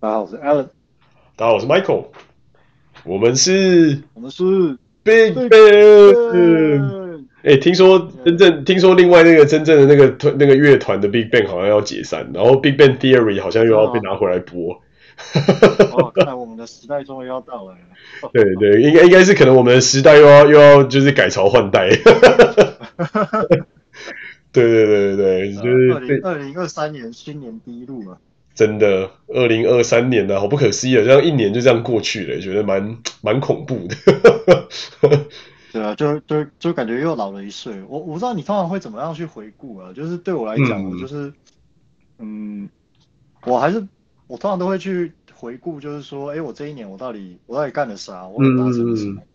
大家好，我是 Alan。大家好，我是 Michael。我们是，我们是 Big Bang。哎，听说真正听说另外那个真正的那个团那个乐团的 Big Bang 好像要解散，然后 Big Bang Theory 好像又要被拿回来播。哦，看来我们的时代终于要到来了。对对，应该应该是可能我们的时代又要又要就是改朝换代。对对对对对，就是二零二零二三年新年第一路嘛。真的，二零二三年呢，好不可思议啊！这样一年就这样过去了，觉得蛮蛮恐怖的。对啊，就就就感觉又老了一岁。我我不知道你通常会怎么样去回顾啊？就是对我来讲，嗯、我就是，嗯，我还是我通常都会去回顾，就是说，哎，我这一年我到底我到底干了啥？我达成了什么？嗯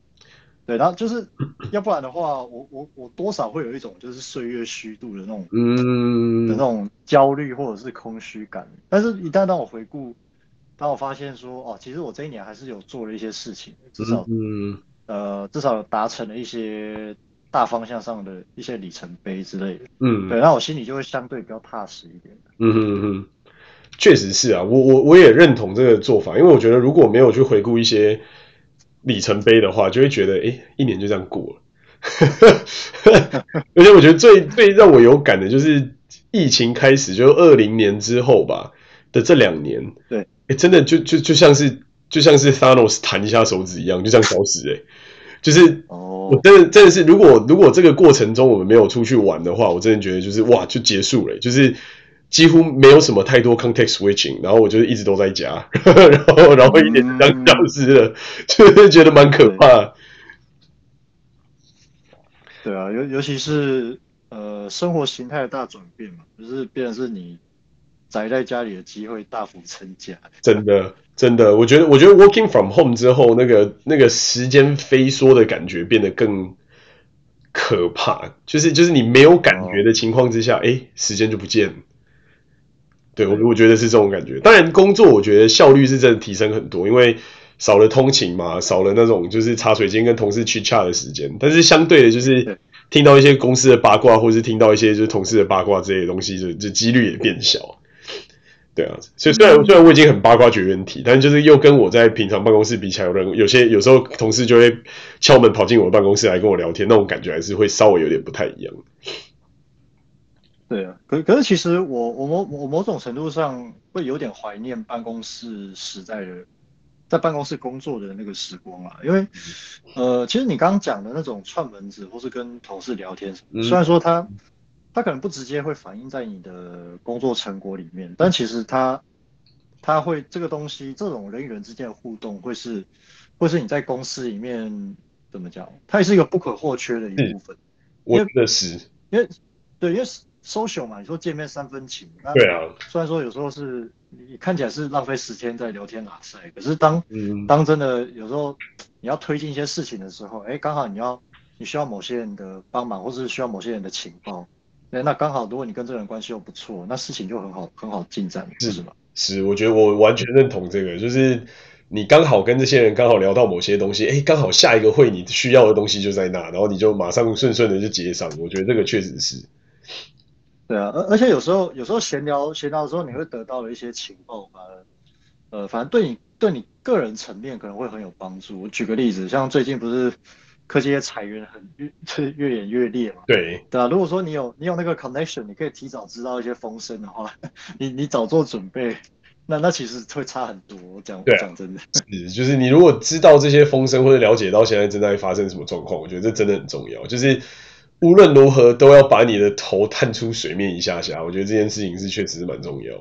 对，然后就是，要不然的话，我我我多少会有一种就是岁月虚度的那种，嗯，的那种焦虑或者是空虚感。但是，一旦当我回顾，当我发现说，哦，其实我这一年还是有做了一些事情，至少，嗯，呃，至少达成了一些大方向上的一些里程碑之类的。嗯，对，那我心里就会相对比较踏实一点。嗯嗯嗯，确实是啊，我我我也认同这个做法，因为我觉得如果没有去回顾一些。里程碑的话，就会觉得，哎，一年就这样过了。而且我觉得最最让我有感的就是疫情开始，就二零年之后吧的这两年，对，哎，真的就就就像是就像是 Thanos 弹一下手指一样，就这样消失。哎，就是，哦，我真的真的是，如果如果这个过程中我们没有出去玩的话，我真的觉得就是哇，就结束了，就是。几乎没有什么太多 context switching，然后我就一直都在家，然后然后一点当消失了，就、是、觉得蛮可怕。对啊，尤尤其是呃生活形态的大转变嘛，就是变成是你宅在家里的机会大幅增加。真的真的，我觉得我觉得 working from home 之后，那个那个时间飞梭的感觉变得更可怕，就是就是你没有感觉的情况之下，哎、哦，时间就不见了。对，我我觉得是这种感觉。当然，工作我觉得效率是真的提升很多，因为少了通勤嘛，少了那种就是茶水间跟同事 chit chat 的时间。但是相对的，就是听到一些公司的八卦，或是听到一些就是同事的八卦这些东西，就就几率也变小。对啊，所以虽然虽然我已经很八卦绝缘体，但就是又跟我在平常办公室比起来，有人有些有时候同事就会敲门跑进我的办公室来跟我聊天，那种感觉还是会稍微有点不太一样。对啊，可可是其实我我某我某种程度上会有点怀念办公室时代的，在办公室工作的那个时光啊，因为呃，其实你刚刚讲的那种串门子或是跟同事聊天，虽然说他他可能不直接会反映在你的工作成果里面，但其实他他会这个东西，这种人与人之间的互动会是会是你在公司里面怎么讲，它也是一个不可或缺的一部分。我觉得是，因为对，因为。Social 嘛，你说见面三分情，对啊。虽然说有时候是你看起来是浪费时间在聊天拉塞，可是当、嗯、当真的有时候你要推进一些事情的时候，哎，刚好你要你需要某些人的帮忙，或是需要某些人的情报，哎，那刚好如果你跟这个人关系又不错，那事情就很好很好进展，是吗？是，我觉得我完全认同这个，就是你刚好跟这些人刚好聊到某些东西，哎，刚好下一个会你需要的东西就在那，然后你就马上顺顺的就接上，我觉得这个确实是。对啊，而而且有时候有时候闲聊闲聊的时候，你会得到了一些情报吧，呃，反正对你对你个人层面可能会很有帮助。我举个例子，像最近不是科技业裁员很越越演越烈嘛？对对啊，如果说你有你有那个 connection，你可以提早知道一些风声的话，你你早做准备，那那其实会差很多。我讲讲真的，是就是你如果知道这些风声或者了解到现在正在发生什么状况，我觉得这真的很重要，就是。无论如何都要把你的头探出水面一下下，我觉得这件事情是确实是蛮重要。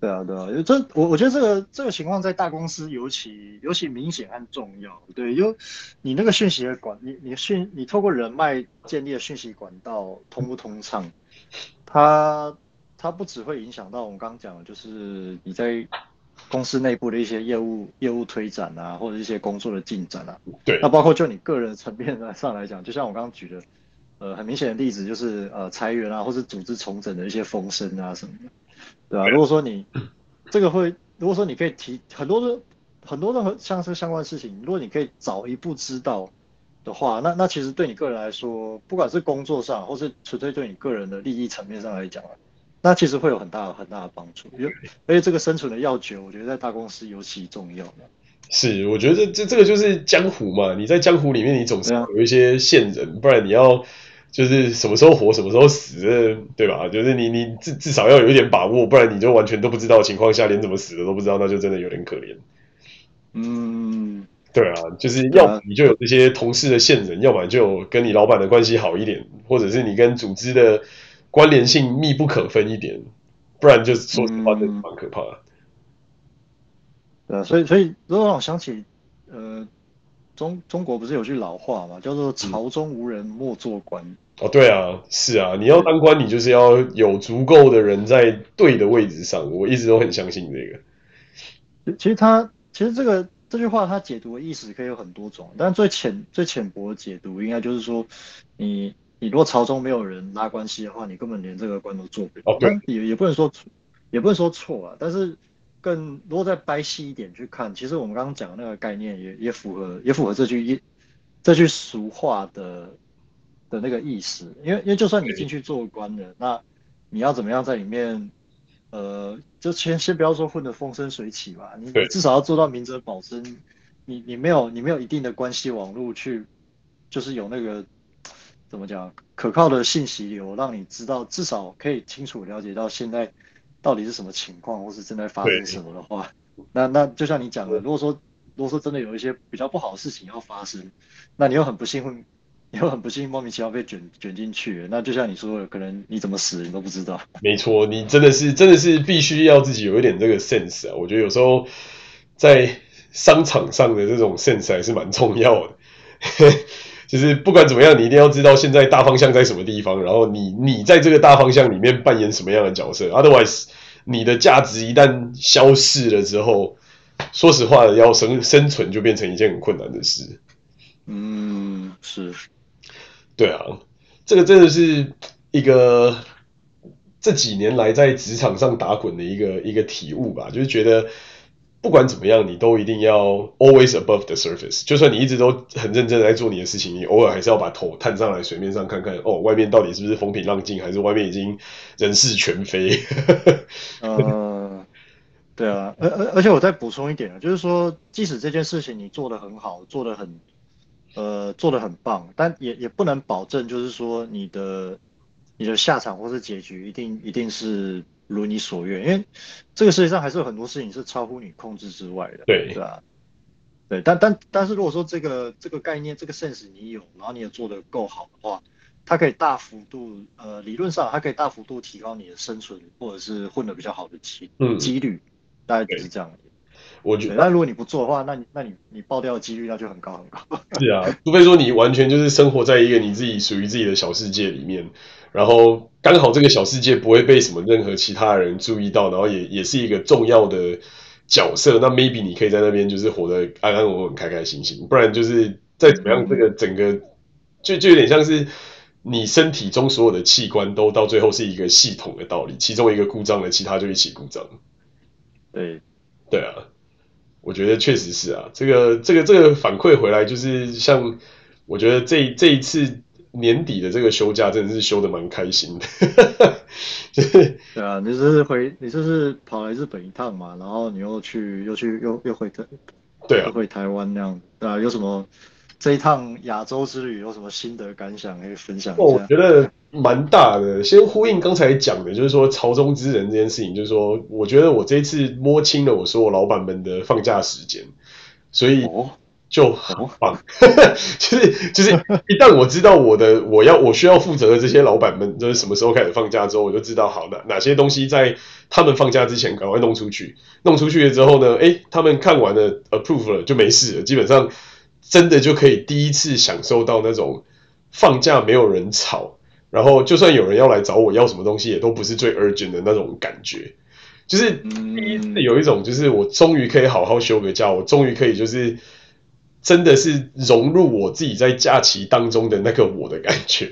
对啊，对啊，这我我觉得这个这个情况在大公司尤其尤其明显和重要。对，因为你那个讯息的管，你你讯你透过人脉建立的讯息管道通不通畅，它它不只会影响到我们刚刚讲的，就是你在公司内部的一些业务业务推展啊，或者一些工作的进展啊。对。那包括就你个人层面上来讲，就像我刚刚举的。呃，很明显的例子就是呃裁员啊，或是组织重整的一些风声啊什么的，对吧、啊？如果说你这个会，如果说你可以提很多的很多的像是相关的事情，如果你可以早一步知道的话，那那其实对你个人来说，不管是工作上，或是纯粹对你个人的利益层面上来讲，那其实会有很大很大的帮助，因为而且这个生存的要诀，我觉得在大公司尤其重要。是，我觉得这这这个就是江湖嘛，你在江湖里面，你总是有一些线人，不然你要就是什么时候活，什么时候死，对吧？就是你你至至少要有一点把握，不然你就完全都不知道的情况下，连怎么死的都不知道，那就真的有点可怜。嗯，对啊，就是要么你就有这些同事的线人，要么就跟你老板的关系好一点，或者是你跟组织的关联性密不可分一点，不然就说实话，真的蛮可怕的。呃，所以所以，如果让我想起，呃，中中国不是有句老话嘛，叫做“朝中无人莫做官”。哦，对啊，是啊，你要当官，你就是要有足够的人在对的位置上。我一直都很相信这个。其实他，其实这个这句话，他解读的意思可以有很多种，但最浅最浅薄的解读，应该就是说，你你如果朝中没有人拉关系的话，你根本连这个官都做不了。哦，对，也也不能说，也不能说错啊，但是。更如果再掰细一点去看，其实我们刚刚讲的那个概念也也符合也符合这句一这句俗话的的那个意思，因为因为就算你进去做官了，那你要怎么样在里面，呃，就先先不要说混得风生水起吧，你至少要做到明哲保身，你你没有你没有一定的关系网络去，就是有那个怎么讲可靠的信息流，让你知道至少可以清楚了解到现在。到底是什么情况，或是正在发生什么的话，那那就像你讲的，如果说如果说真的有一些比较不好的事情要发生，那你又很不幸会，你 又很不幸莫名其妙被卷卷进去，那就像你说的，可能你怎么死你都不知道。没错，你真的是真的是必须要自己有一点这个 sense 啊，我觉得有时候在商场上的这种 sense 还是蛮重要的。就是不管怎么样，你一定要知道现在大方向在什么地方，然后你你在这个大方向里面扮演什么样的角色。Otherwise，你的价值一旦消逝了之后，说实话，要生生存就变成一件很困难的事。嗯，是，对啊，这个真的是一个这几年来在职场上打滚的一个一个体悟吧，就是觉得。不管怎么样，你都一定要 always above the surface。就算你一直都很认真在做你的事情，你偶尔还是要把头探上来水面上看看，哦，外面到底是不是风平浪静，还是外面已经人事全非？呃，对啊，而而而且我再补充一点啊，就是说，即使这件事情你做得很好，做得很呃做的很棒，但也也不能保证，就是说你的你的下场或是结局一定一定是。如你所愿，因为这个世界上还是有很多事情是超乎你控制之外的，对，对吧？对，但但但是如果说这个这个概念这个 sense 你有，然后你也做得够好的话，它可以大幅度，呃，理论上它可以大幅度提高你的生存或者是混得比较好的机嗯几率，大概就是这样。我觉得，但如果你不做的话，那你那你你爆掉的几率那就很高很高。是啊，除非说你完全就是生活在一个你自己属于自己的小世界里面。然后刚好这个小世界不会被什么任何其他人注意到，然后也也是一个重要的角色。那 maybe 你可以在那边就是活得安安稳稳、开开心心。不然就是再怎么样，这个整个就就有点像是你身体中所有的器官都到最后是一个系统的道理，其中一个故障了，其他就一起故障。对，对啊，我觉得确实是啊。这个这个这个反馈回来就是像我觉得这这一次。年底的这个休假真的是休得蛮开心的，对啊，你这是回你这是跑来日本一趟嘛，然后你又去又去又又回台，对啊，又回台湾那样，对啊，有什么这一趟亚洲之旅有什么心得感想可以分享一下？哦，我觉得蛮大的，先呼应刚才讲的，就是说朝中之人这件事情，就是说我觉得我这一次摸清了我所有老板们的放假时间，所以。哦就很棒，就 是 就是一旦我知道我的我要我需要负责的这些老板们就是什么时候开始放假之后，我就知道好的哪些东西在他们放假之前赶快弄出去，弄出去了之后呢，诶，他们看完了 approve 了就没事了，基本上真的就可以第一次享受到那种放假没有人吵，然后就算有人要来找我要什么东西，也都不是最 urgent 的那种感觉，就是第一次有一种就是我终于可以好好休个假，我终于可以就是。真的是融入我自己在假期当中的那个我的感觉，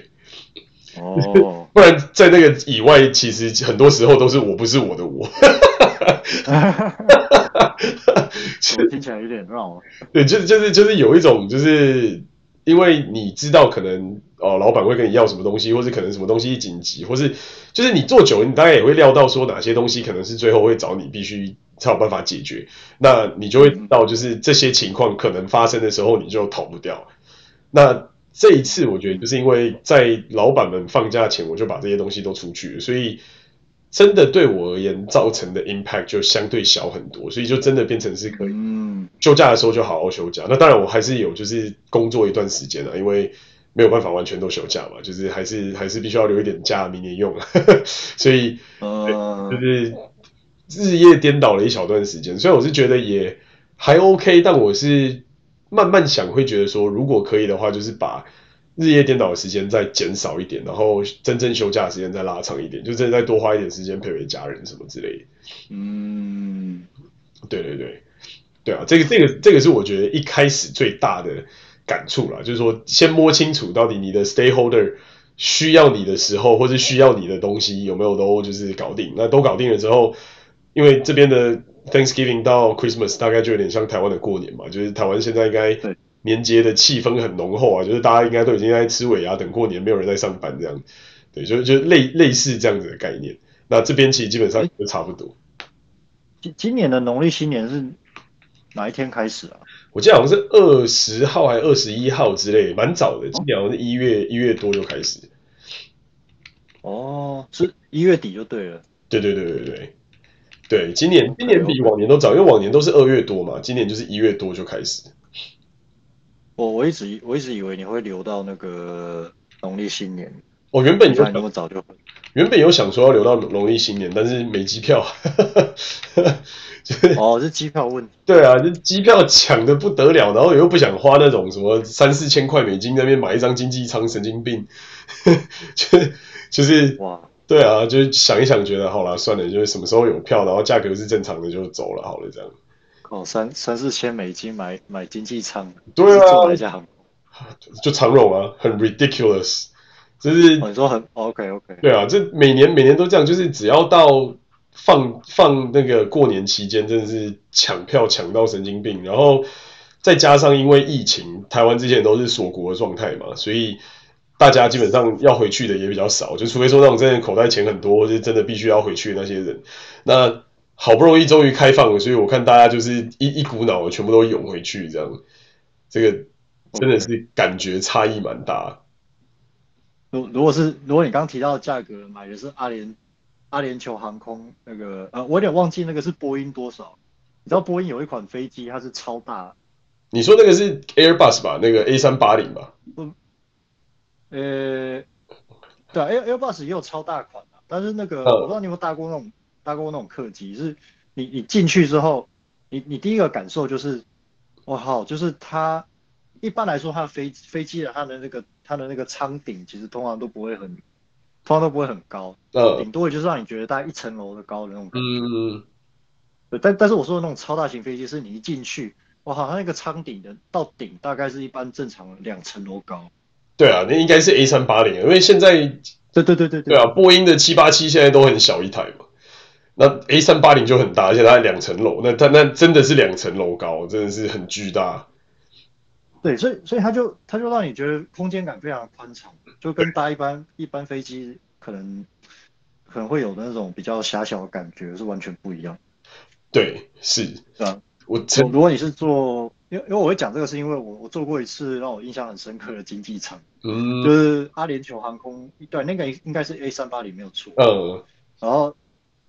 哦，不然在那个以外，其实很多时候都是我不是我的我，听起来有点绕。对，就是就是就是有一种，就是因为你知道，可能哦，老板会跟你要什么东西，或是可能什么东西紧急，或是就是你做久了，你大概也会料到说哪些东西可能是最后会找你必须才有办法解决，那你就会知道就是这些情况可能发生的时候，你就逃不掉。那这一次我觉得就是因为在老板们放假前，我就把这些东西都出去了，所以。真的对我而言造成的 impact 就相对小很多，所以就真的变成是可以嗯休假的时候就好好休假。那当然我还是有就是工作一段时间了，因为没有办法完全都休假嘛，就是还是还是必须要留一点假明年用。所以就是日夜颠倒了一小段时间。虽然我是觉得也还 OK，但我是慢慢想会觉得说，如果可以的话，就是把。日夜颠倒的时间再减少一点，然后真正休假的时间再拉长一点，就真的再多花一点时间陪陪家人什么之类的。嗯，对对对，对啊，这个这个这个是我觉得一开始最大的感触啦，就是说先摸清楚到底你的 stakeholder 需要你的时候，或是需要你的东西有没有都就是搞定。那都搞定了之后，因为这边的 Thanksgiving 到 Christmas 大概就有点像台湾的过年嘛，就是台湾现在应该。年节的气氛很浓厚啊，就是大家应该都已经在吃尾牙等过年，没有人在上班这样，对，就就类类似这样子的概念。那这边其实基本上就差不多。今今年的农历新年是哪一天开始啊？我记得好像是二十号还是二十一号之类，蛮早的。今年好像是一月一月多就开始。哦，是一月底就对了。对对对对对，对，今年今年比往年都早，因为往年都是二月多嘛，今年就是一月多就开始。我我一直我一直以为你会留到那个农历新年。我原本有想那么早就，原本有想说要留到农历新年，但是没机票。哦，是机票问题。对啊，就机票抢的不得了，然后又不想花那种什么三四千块美金在那边买一张经济舱，神经病。就就是哇，对啊，就是想一想，觉得好了，算了，就是什么时候有票，然后价格是正常的就走了，好了，这样。哦，三三四千美金买买经济舱，对啊，坐哪家航空？就长荣啊，很 ridiculous，就是、哦、你说很 OK OK，对啊，这每年每年都这样，就是只要到放放那个过年期间，真的是抢票抢到神经病，然后再加上因为疫情，台湾之前都是锁国的状态嘛，所以大家基本上要回去的也比较少，就除非说那种真的口袋钱很多，或是真的必须要回去的那些人，那。好不容易终于开放了，所以我看大家就是一一股脑的全部都涌回去，这样，这个真的是感觉差异蛮大。如如果是如果你刚刚提到的价格买的是阿联阿联酋航空那个呃，我有点忘记那个是波音多少？你知道波音有一款飞机它是超大，你说那个是 Airbus 吧？那个 A 三八零吧？嗯，呃，对，Air Airbus 也有超大款的，但是那个、嗯、我不知道你有没有搭过那种。搭过那种客机，是你你进去之后，你你第一个感受就是，我靠，就是它一般来说它的飞飞机的它的那个它的那个舱顶其实通常都不会很，通常都不会很高，呃，顶多也就是让你觉得大概一层楼的高的那种感觉。嗯，对，但但是我说的那种超大型飞机，是你一进去，哇好，它那个舱顶的到顶大概是一般正常的两层楼高。对啊，那应该是 A 三八零，因为现在对对对对对啊，波音的七八七现在都很小一台嘛。那 A 三八零就很大，而且它两层楼，那它那真的是两层楼高，真的是很巨大。对，所以所以它就它就让你觉得空间感非常宽敞，就跟搭一般一般飞机可能可能会有的那种比较狭小的感觉是完全不一样。对，是，对啊。我如果你是坐，因为因为我会讲这个，是因为我我坐过一次让我印象很深刻的经济舱，嗯，就是阿联酋航空，对，那个应该是 A 三八零没有错，嗯，然后。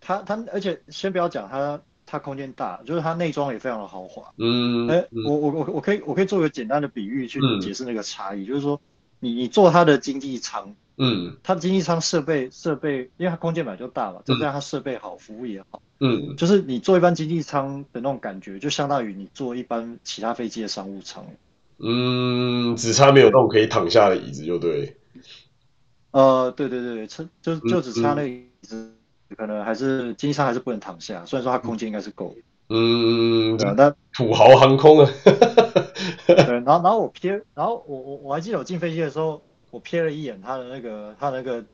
它它，而且先不要讲它，它空间大，就是它内装也非常的豪华。嗯，哎、欸，我我我我可以我可以做一个简单的比喻去解释那个差异，嗯、就是说你你坐它的经济舱，嗯，它的经济舱设备设备，因为它空间本来就大嘛，再加上它设备好，服务也好，嗯，就是你坐一般经济舱的那种感觉，就相当于你坐一般其他飞机的商务舱。嗯，只差没有那种可以躺下的椅子，就对。呃，对对对，就就就只差那个椅子。可能还是经济舱还是不能躺下，虽然说它空间应该是够的。嗯，对啊，但土豪航空啊。对，然后然后我瞥，然后我我我还记得我进飞机的时候，我瞥了一眼它的那个它的那个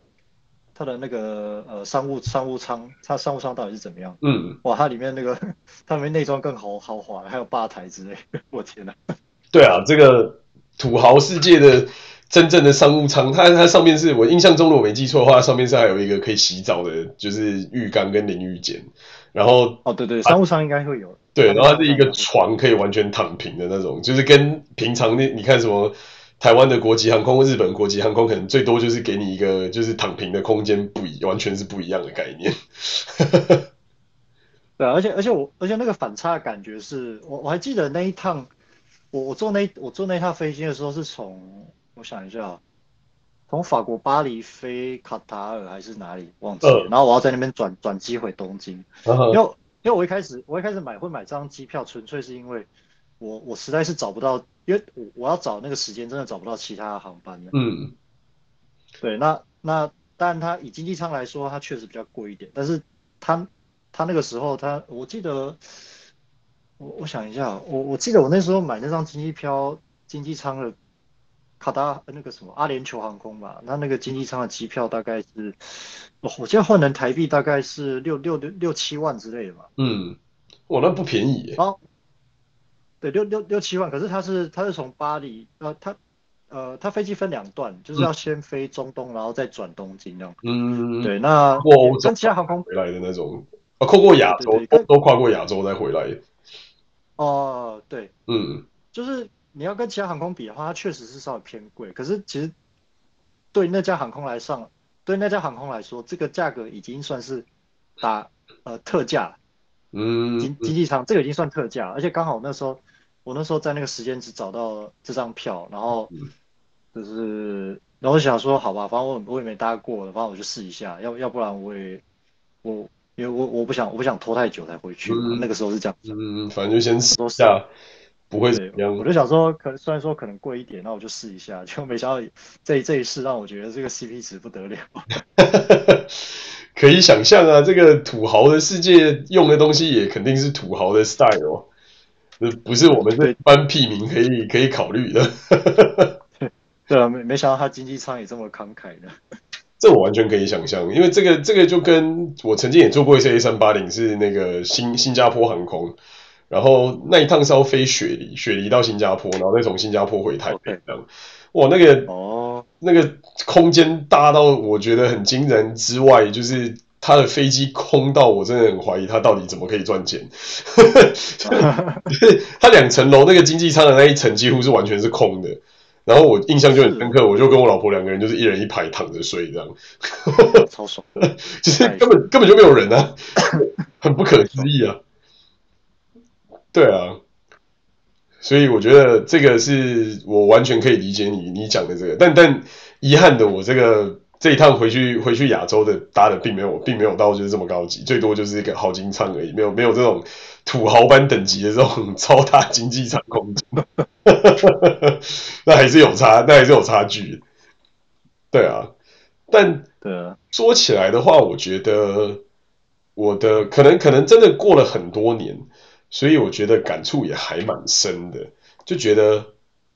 它的那个呃商务商务舱，它商务舱到底是怎么样？嗯，哇，它里面那个 它里面内装更豪豪华，还有吧台之类。我天哪！对啊，这个土豪世界的真正的商务舱，它它上面是我印象中，如果没记错的话，上面是还有一个可以洗澡的，就是浴缸跟淋浴间。然后哦，对对，商务舱应该会有。对，然后它是一个床，可以完全躺平的那种，就是跟平常那你看什么台湾的国际航空、日本国际航空，可能最多就是给你一个就是躺平的空间，不一完全是不一样的概念。对，而且而且我而且那个反差的感觉是我我还记得那一趟，我我坐那我坐那趟飞机的时候是从我想一下，从法国巴黎飞卡塔尔还是哪里忘记了，呃、然后我要在那边转转机回东京，因为、呃。因为我一开始我一开始买会买这张机票，纯粹是因为我我实在是找不到，因为我我要找那个时间真的找不到其他航班了。嗯，对，那那当然它以经济舱来说，它确实比较贵一点，但是它它那个时候它我记得我我想一下，我我记得我那时候买那张经济票经济舱的。卡达那个什么阿联酋航空吧，那那个经济舱的机票大概是，我我记得换成台币大概是六六六六七万之类的吧。嗯，哇，那不便宜耶。哦，对，六六六七万，可是它是它是从巴黎，呃，它呃它飞机分两段，就是要先飞中东，嗯、然后再转东京这样。嗯，对，那跟其他航空回来的那种，啊，跨过亚洲，对对对都跨过亚洲再回来。哦、呃，对，嗯，就是。你要跟其他航空比的话，它确实是稍微偏贵。可是其实对那家航空来上，对那家航空来说，这个价格已经算是打呃特价。嗯，经经济舱这个已经算特价，而且刚好那时候我那时候在那个时间只找到这张票，然后就是然后我想说好吧，反正我我也没搭过，反正我就试一下，要要不然我也我因为我我不想我不想拖太久才回去，嗯、那个时候是这样子。嗯，反正就先试一下。不会怎么样，我就想说，可虽然说可能贵一点，那我就试一下，就没想到这一这一试让我觉得这个 CP 值不得了。可以想象啊，这个土豪的世界用的东西也肯定是土豪的 style，不是我们这般屁民可以可以考虑的。对啊，没没想到他经济舱也这么慷慨的。这我完全可以想象，因为这个这个就跟我曾经也做过一次 A 三八零，是那个新新加坡航空。然后那一趟是要飞雪梨，雪梨到新加坡，然后再从新加坡回台北这样。哇，那个哦，那个空间大到我觉得很惊人之外，就是他的飞机空到我真的很怀疑他到底怎么可以赚钱。他两层楼那个经济舱的那一层几乎是完全是空的，然后我印象就很深刻，我就跟我老婆两个人就是一人一排躺着睡这样，超爽，就是根本根本就没有人啊，很不可思议啊。对啊，所以我觉得这个是我完全可以理解你你讲的这个，但但遗憾的，我这个这一趟回去回去亚洲的搭的并没有并没有到就是这么高级，最多就是一个豪金舱而已，没有没有这种土豪般等级的这种超大经济舱空间，那还是有差，那还是有差距。对啊，但对啊，说起来的话，我觉得我的可能可能真的过了很多年。所以我觉得感触也还蛮深的，就觉得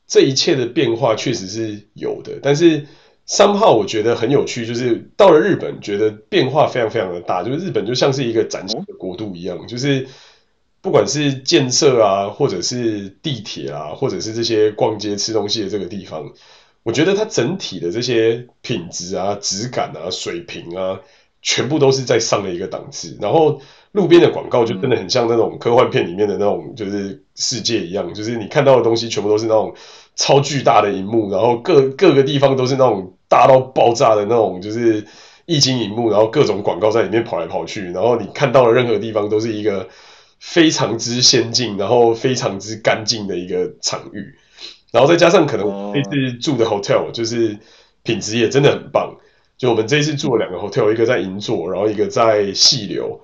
这一切的变化确实是有的。但是三号我觉得很有趣，就是到了日本，觉得变化非常非常的大。就是日本就像是一个崭新的国度一样，就是不管是建设啊，或者是地铁啊，或者是这些逛街吃东西的这个地方，我觉得它整体的这些品质啊、质感啊、水平啊，全部都是在上了一个档次。然后。路边的广告就真的很像那种科幻片里面的那种，就是世界一样，就是你看到的东西全部都是那种超巨大的荧幕，然后各各个地方都是那种大到爆炸的那种，就是液晶荧幕，然后各种广告在里面跑来跑去，然后你看到的任何地方都是一个非常之先进，然后非常之干净的一个场域，然后再加上可能这次住的 hotel 就是品质也真的很棒，就我们这次住了两个 hotel，一个在银座，然后一个在细流。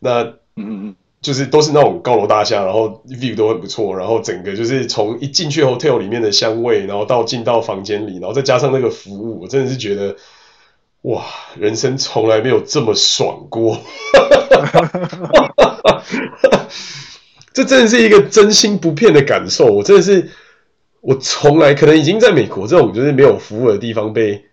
那嗯嗯嗯，就是都是那种高楼大厦，然后 view 都很不错，然后整个就是从一进去 hotel 里面的香味，然后到进到房间里，然后再加上那个服务，我真的是觉得哇，人生从来没有这么爽过，这真的是一个真心不骗的感受。我真的是，我从来可能已经在美国这种就是没有服务的地方被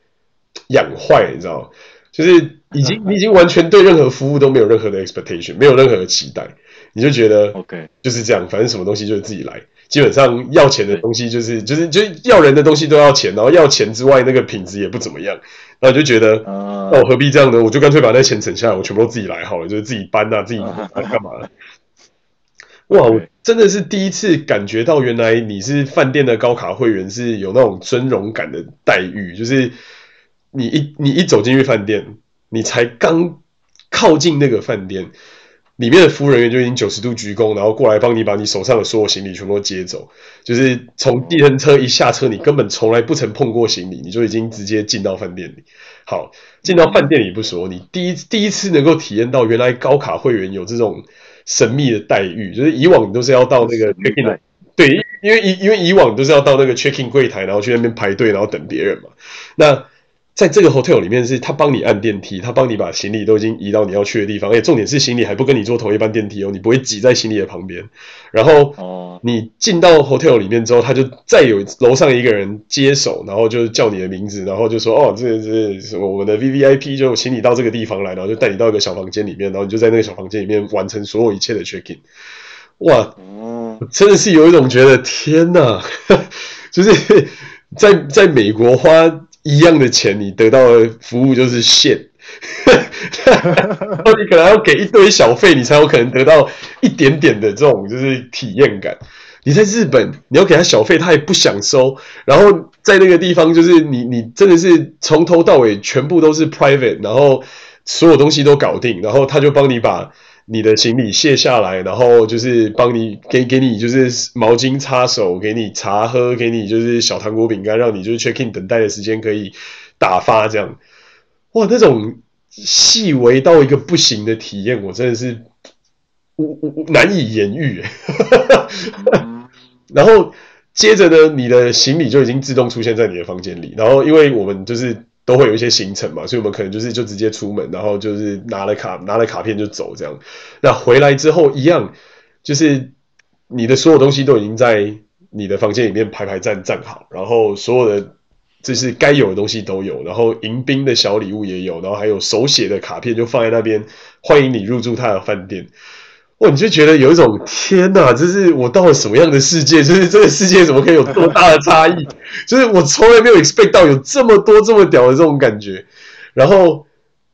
养坏，你知道吗？就是 已经，你已经完全对任何服务都没有任何的 expectation，没有任何的期待，你就觉得 OK，就是这样，反正什么东西就是自己来。基本上要钱的东西就是就是就是要人的东西都要钱，然后要钱之外那个品质也不怎么样，然后就觉得，那我何必这样呢？我就干脆把那钱省下来，我全部都自己来好了，就是自己搬啊，自己干嘛？哇，我真的是第一次感觉到，原来你是饭店的高卡会员是有那种尊荣感的待遇，就是你一你一走进去饭店，你才刚靠近那个饭店。里面的服务人员就已经九十度鞠躬，然后过来帮你把你手上的所有行李全部都接走。就是从计程车一下车，你根本从来不曾碰过行李，你就已经直接进到饭店里。好，进到饭店里不说，你第一第一次能够体验到原来高卡会员有这种神秘的待遇，就是以往你都是要到那个 check in 对，因为以因为以往都是要到那个 check in 柜台，然后去那边排队，然后等别人嘛。那在这个 hotel 里面，是他帮你按电梯，他帮你把行李都已经移到你要去的地方，而且重点是行李还不跟你坐同一班电梯哦，你不会挤在行李的旁边。然后，你进到 hotel 里面之后，他就再有楼上一个人接手，然后就叫你的名字，然后就说：“哦，这这是我们的 VVIP，就请你到这个地方来，然后就带你到一个小房间里面，然后你就在那个小房间里面完成所有一切的 check in。”哇，真的是有一种觉得天哪，就是在在美国花。一样的钱，你得到的服务就是现，然后你可能要给一堆小费，你才有可能得到一点点的这种就是体验感。你在日本，你要给他小费，他也不想收。然后在那个地方，就是你你真的是从头到尾全部都是 private，然后所有东西都搞定，然后他就帮你把。你的行李卸下来，然后就是帮你给给你就是毛巾擦手，给你茶喝，给你就是小糖果饼干，让你就是 check in 等待的时间可以打发这样。哇，那种细微到一个不行的体验，我真的是我我我难以言喻。然后接着呢，你的行李就已经自动出现在你的房间里，然后因为我们就是。都会有一些行程嘛，所以我们可能就是就直接出门，然后就是拿了卡拿了卡片就走这样。那回来之后一样，就是你的所有东西都已经在你的房间里面排排站站好，然后所有的就是该有的东西都有，然后迎宾的小礼物也有，然后还有手写的卡片就放在那边，欢迎你入住他的饭店。哇，你就觉得有一种天哪，这是我到了什么样的世界？就是这个世界怎么可以有这么大的差异？就是我从来没有 expect 到有这么多这么屌的这种感觉。然后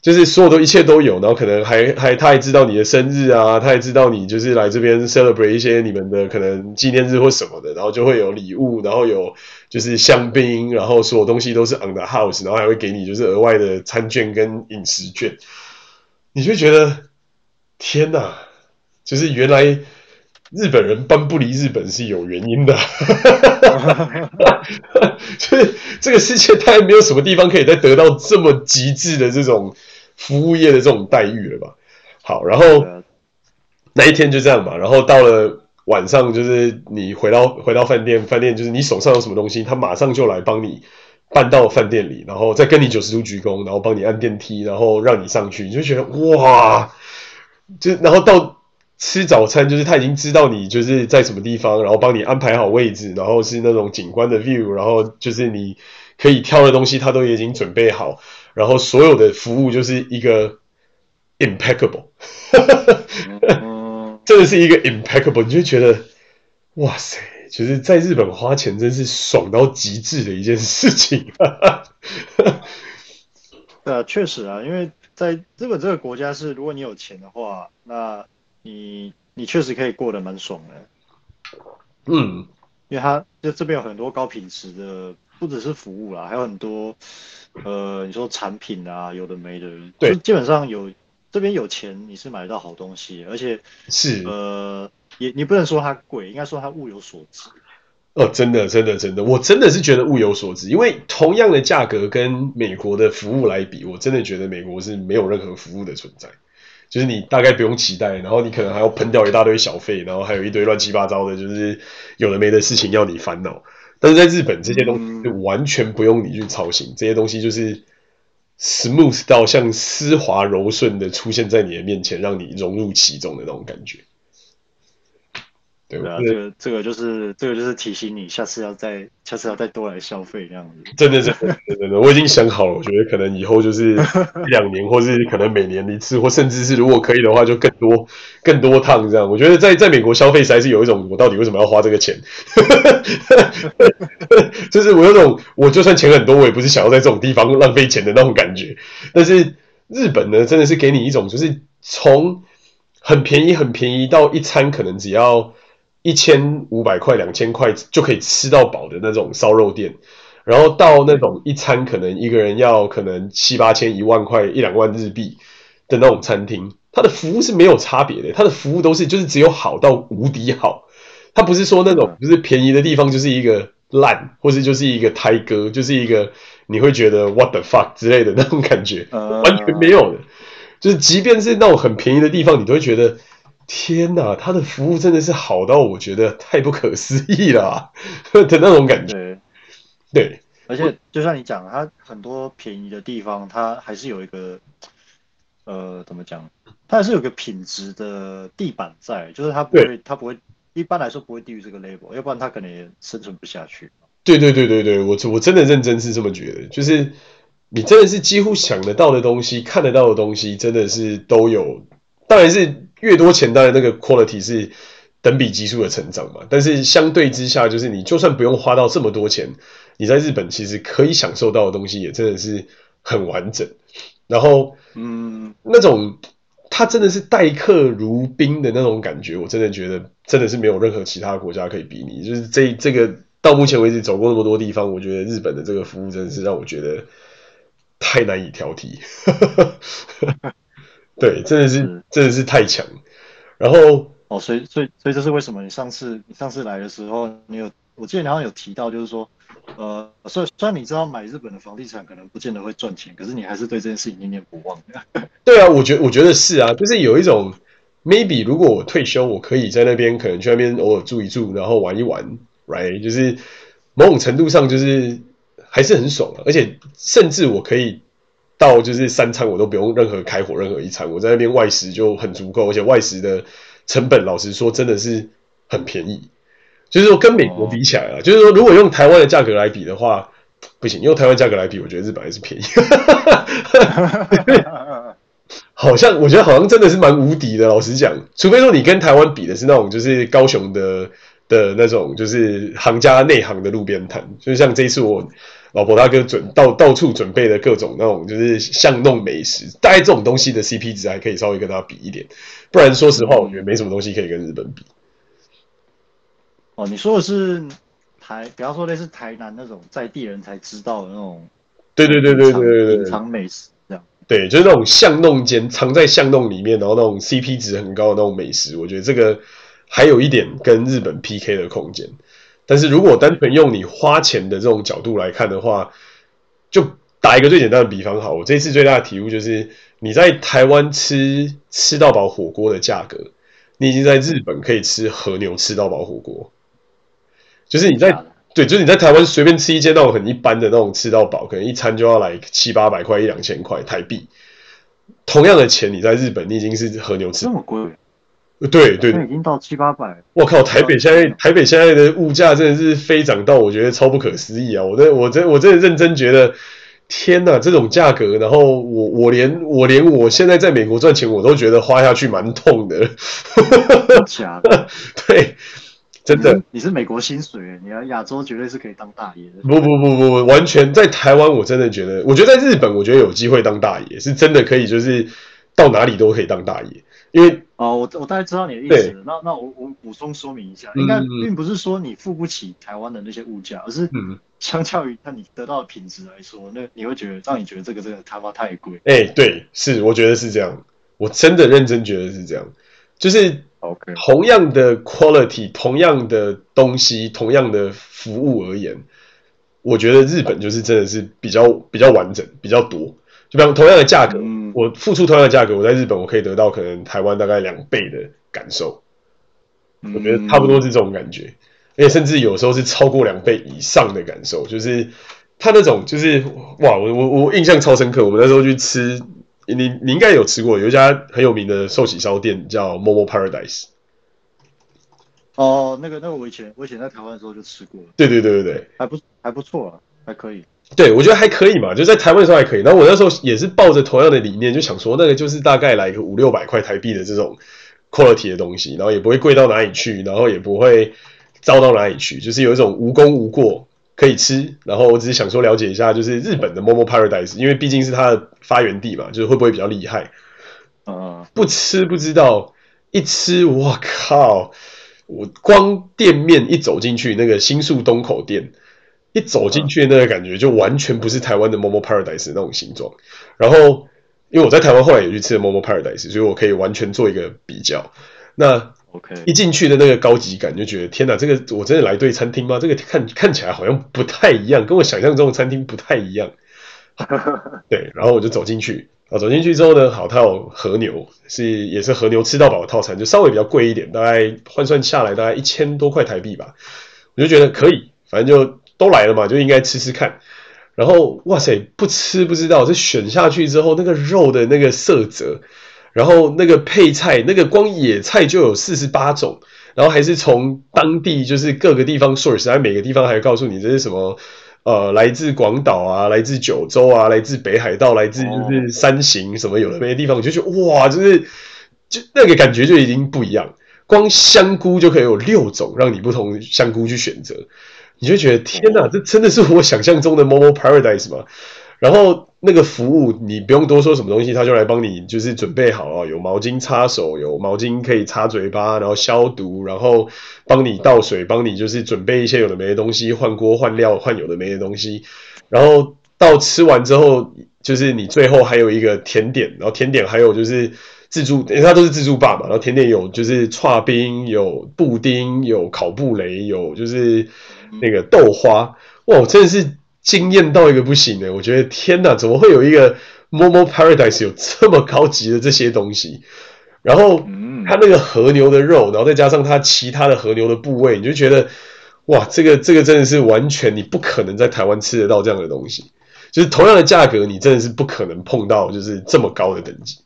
就是所有的一切都有，然后可能还还他还知道你的生日啊，他还知道你就是来这边 celebrate 一些你们的可能纪念日或什么的，然后就会有礼物，然后有就是香槟，然后所有东西都是 on the house，然后还会给你就是额外的餐券跟饮食券。你就觉得天哪！就是原来日本人搬不离日本是有原因的，就是这个世界大概没有什么地方可以再得到这么极致的这种服务业的这种待遇了吧？好，然后那一天就这样吧。然后到了晚上，就是你回到回到饭店，饭店就是你手上有什么东西，他马上就来帮你搬到饭店里，然后再跟你九十度鞠躬，然后帮你按电梯，然后让你上去，你就觉得哇，就然后到。吃早餐就是他已经知道你就是在什么地方，然后帮你安排好位置，然后是那种景观的 view，然后就是你可以挑的东西他都已经准备好，然后所有的服务就是一个 impeccable，真的是一个 impeccable，你就觉得哇塞，就是在日本花钱真是爽到极致的一件事情。对啊，确实啊，因为在日本这个国家是，如果你有钱的话，那你你确实可以过得蛮爽的，嗯，因为他就这边有很多高品质的，不只是服务啦，还有很多，呃，你说产品啊，有的没的，对，就基本上有这边有钱你是买得到好东西，而且是。呃，也你不能说它贵，应该说它物有所值。哦，真的，真的，真的，我真的是觉得物有所值，因为同样的价格跟美国的服务来比，我真的觉得美国是没有任何服务的存在。就是你大概不用期待，然后你可能还要喷掉一大堆小费，然后还有一堆乱七八糟的，就是有的没的事情要你烦恼。但是在日本，这些东西就完全不用你去操心，这些东西就是 smooth 到像丝滑柔顺的出现在你的面前，让你融入其中的那种感觉。对，对啊，这个这个就是这个就是提醒你，下次要再下次要再多来消费这样子。真的真的真的，我已经想好了，我觉得可能以后就是 一两年，或是可能每年一次，或甚至是如果可以的话，就更多更多趟这样。我觉得在在美国消费实在是有一种，我到底为什么要花这个钱？就是我有种，我就算钱很多，我也不是想要在这种地方浪费钱的那种感觉。但是日本呢，真的是给你一种，就是从很便宜很便宜到一餐可能只要。一千五百块、两千块就可以吃到饱的那种烧肉店，然后到那种一餐可能一个人要可能七八千、一万块、一两万日币的那种餐厅，它的服务是没有差别的，它的服务都是就是只有好到无敌好，它不是说那种就是便宜的地方就是一个烂，或是就是一个胎哥，就是一个你会觉得 what the fuck 之类的那种感觉，完全没有的，就是即便是那种很便宜的地方，你都会觉得。天呐，他的服务真的是好到我觉得太不可思议了、啊、的那种感觉。对，对，而且就像你讲，他很多便宜的地方，他还是有一个呃，怎么讲？他还是有个品质的地板在，就是他不会，他不会，一般来说不会低于这个 level，要不然他可能也生存不下去。对对对对对，我我真的认真是这么觉得，就是你真的是几乎想得到的东西、看得到的东西，真的是都有，当然是。越多钱，当然那个 quality 是等比级数的成长嘛。但是相对之下，就是你就算不用花到这么多钱，你在日本其实可以享受到的东西也真的是很完整。然后，嗯，那种他真的是待客如宾的那种感觉，我真的觉得真的是没有任何其他国家可以比拟。就是这这个到目前为止走过那么多地方，我觉得日本的这个服务真的是让我觉得 太难以挑剔。对，真的是，是真的是太强。然后哦，所以所以所以这是为什么你上次你上次来的时候，你有我记得你好像有提到，就是说，呃，虽虽然你知道买日本的房地产可能不见得会赚钱，可是你还是对这件事情念念不忘的。对啊，我觉我觉得是啊，就是有一种 maybe 如果我退休，我可以在那边可能去那边偶尔住一住，然后玩一玩，right？就是某种程度上就是还是很爽啊，而且甚至我可以。到就是三餐我都不用任何开火，任何一餐我在那边外食就很足够，而且外食的成本老实说真的是很便宜，就是说跟美国比起来啊，就是说如果用台湾的价格来比的话，不行，用台湾价格来比，我觉得日本还是便宜，好像我觉得好像真的是蛮无敌的，老实讲，除非说你跟台湾比的是那种就是高雄的的那种就是行家内行的路边摊，就像这一次我。老婆大哥准到到处准备的各种那种就是巷弄美食，大概这种东西的 CP 值还可以稍微跟他比一点，不然说实话，我觉得没什么东西可以跟日本比。哦，你说的是台，比方说类似台南那种在地人才知道的那种，对对对对对对对，隐藏美食这样。对，就是那种巷弄间藏在巷弄里面，然后那种 CP 值很高的那种美食，我觉得这个还有一点跟日本 PK 的空间。但是如果单纯用你花钱的这种角度来看的话，就打一个最简单的比方好，我这次最大的体悟就是，你在台湾吃吃到饱火锅的价格，你已经在日本可以吃和牛吃到饱火锅。就是你在对，就是你在台湾随便吃一间那种很一般的那种吃到饱，可能一餐就要来七八百块一两千块台币。同样的钱，你在日本你已经是和牛吃这么贵。对对，已经到七八百。我靠，台北现在台北现在的物价真的是飞涨到我觉得超不可思议啊！我真我真我真的认真觉得，天哪，这种价格，然后我我连我连我现在在美国赚钱，我都觉得花下去蛮痛的。假的？对，真的。你是美国薪水，你要亚洲绝对是可以当大爷的。不不不不不，完全在台湾，我真的觉得，我觉得在日本，我觉得有机会当大爷，是真的可以，就是到哪里都可以当大爷。因为哦，我我大概知道你的意思。那那我我补充说明一下，应该并不是说你付不起台湾的那些物价，而是相较于那你得到的品质来说，那你会觉得让你觉得这个这个他妈太贵。哎、欸，对，是，我觉得是这样。我真的认真觉得是这样。就是 OK，同样的 quality，同样的东西，同样的服务而言，我觉得日本就是真的是比较比较完整，比较多。就比方同样的价格，嗯，我付出同样的价格，我在日本我可以得到可能台湾大概两倍的感受，嗯，我觉得差不多是这种感觉，而且甚至有时候是超过两倍以上的感受，就是他那种就是哇，我我我印象超深刻，我们那时候去吃，你你应该有吃过，有一家很有名的寿喜烧店叫 Momo Paradise。哦，那个那个我以前我以前在台湾的时候就吃过了。对对对对对，还不还不错啊，还可以。对，我觉得还可以嘛，就在台湾的时候还可以。然后我那时候也是抱着同样的理念，就想说那个就是大概来个五六百块台币的这种 quality 的东西，然后也不会贵到哪里去，然后也不会糟到哪里去，就是有一种无功无过可以吃。然后我只是想说了解一下，就是日本的 Momo Paradise，因为毕竟是它的发源地嘛，就是会不会比较厉害？嗯，不吃不知道，一吃我靠！我光店面一走进去，那个新宿东口店。一走进去，那个感觉就完全不是台湾的 Momo Paradise 那种形状。然后，因为我在台湾后来也去吃了 Momo Paradise，所以我可以完全做一个比较。那 OK，一进去的那个高级感，就觉得天哪，这个我真的来对餐厅吗？这个看看起来好像不太一样，跟我想象中的餐厅不太一样。对，然后我就走进去。啊，走进去之后呢，好，它有和牛，是也是和牛吃到饱的套餐，就稍微比较贵一点，大概换算下来大概一千多块台币吧。我就觉得可以，反正就。都来了嘛，就应该吃吃看。然后，哇塞，不吃不知道。这选下去之后，那个肉的那个色泽，然后那个配菜，那个光野菜就有四十八种，然后还是从当地就是各个地方 source，还每个地方还告诉你这是什么，呃，来自广岛啊，来自九州啊，来自北海道，来自就是山形什么有的没的地方，我就觉得哇，就是就那个感觉就已经不一样。光香菇就可以有六种，让你不同香菇去选择。你就觉得天哪，这真的是我想象中的 Momo Paradise 吗？然后那个服务，你不用多说什么东西，他就来帮你，就是准备好啊，有毛巾擦手，有毛巾可以擦嘴巴，然后消毒，然后帮你倒水，帮你就是准备一些有的没的东西，换锅换料换有的没的东西，然后到吃完之后，就是你最后还有一个甜点，然后甜点还有就是自助，因为它都是自助吧嘛，然后甜点有就是剉冰，有布丁，有烤布雷，有就是。那个豆花，哇，我真的是惊艳到一个不行的。我觉得天哪，怎么会有一个 Momo Paradise 有这么高级的这些东西？然后它那个和牛的肉，然后再加上它其他的和牛的部位，你就觉得哇，这个这个真的是完全你不可能在台湾吃得到这样的东西。就是同样的价格，你真的是不可能碰到就是这么高的等级。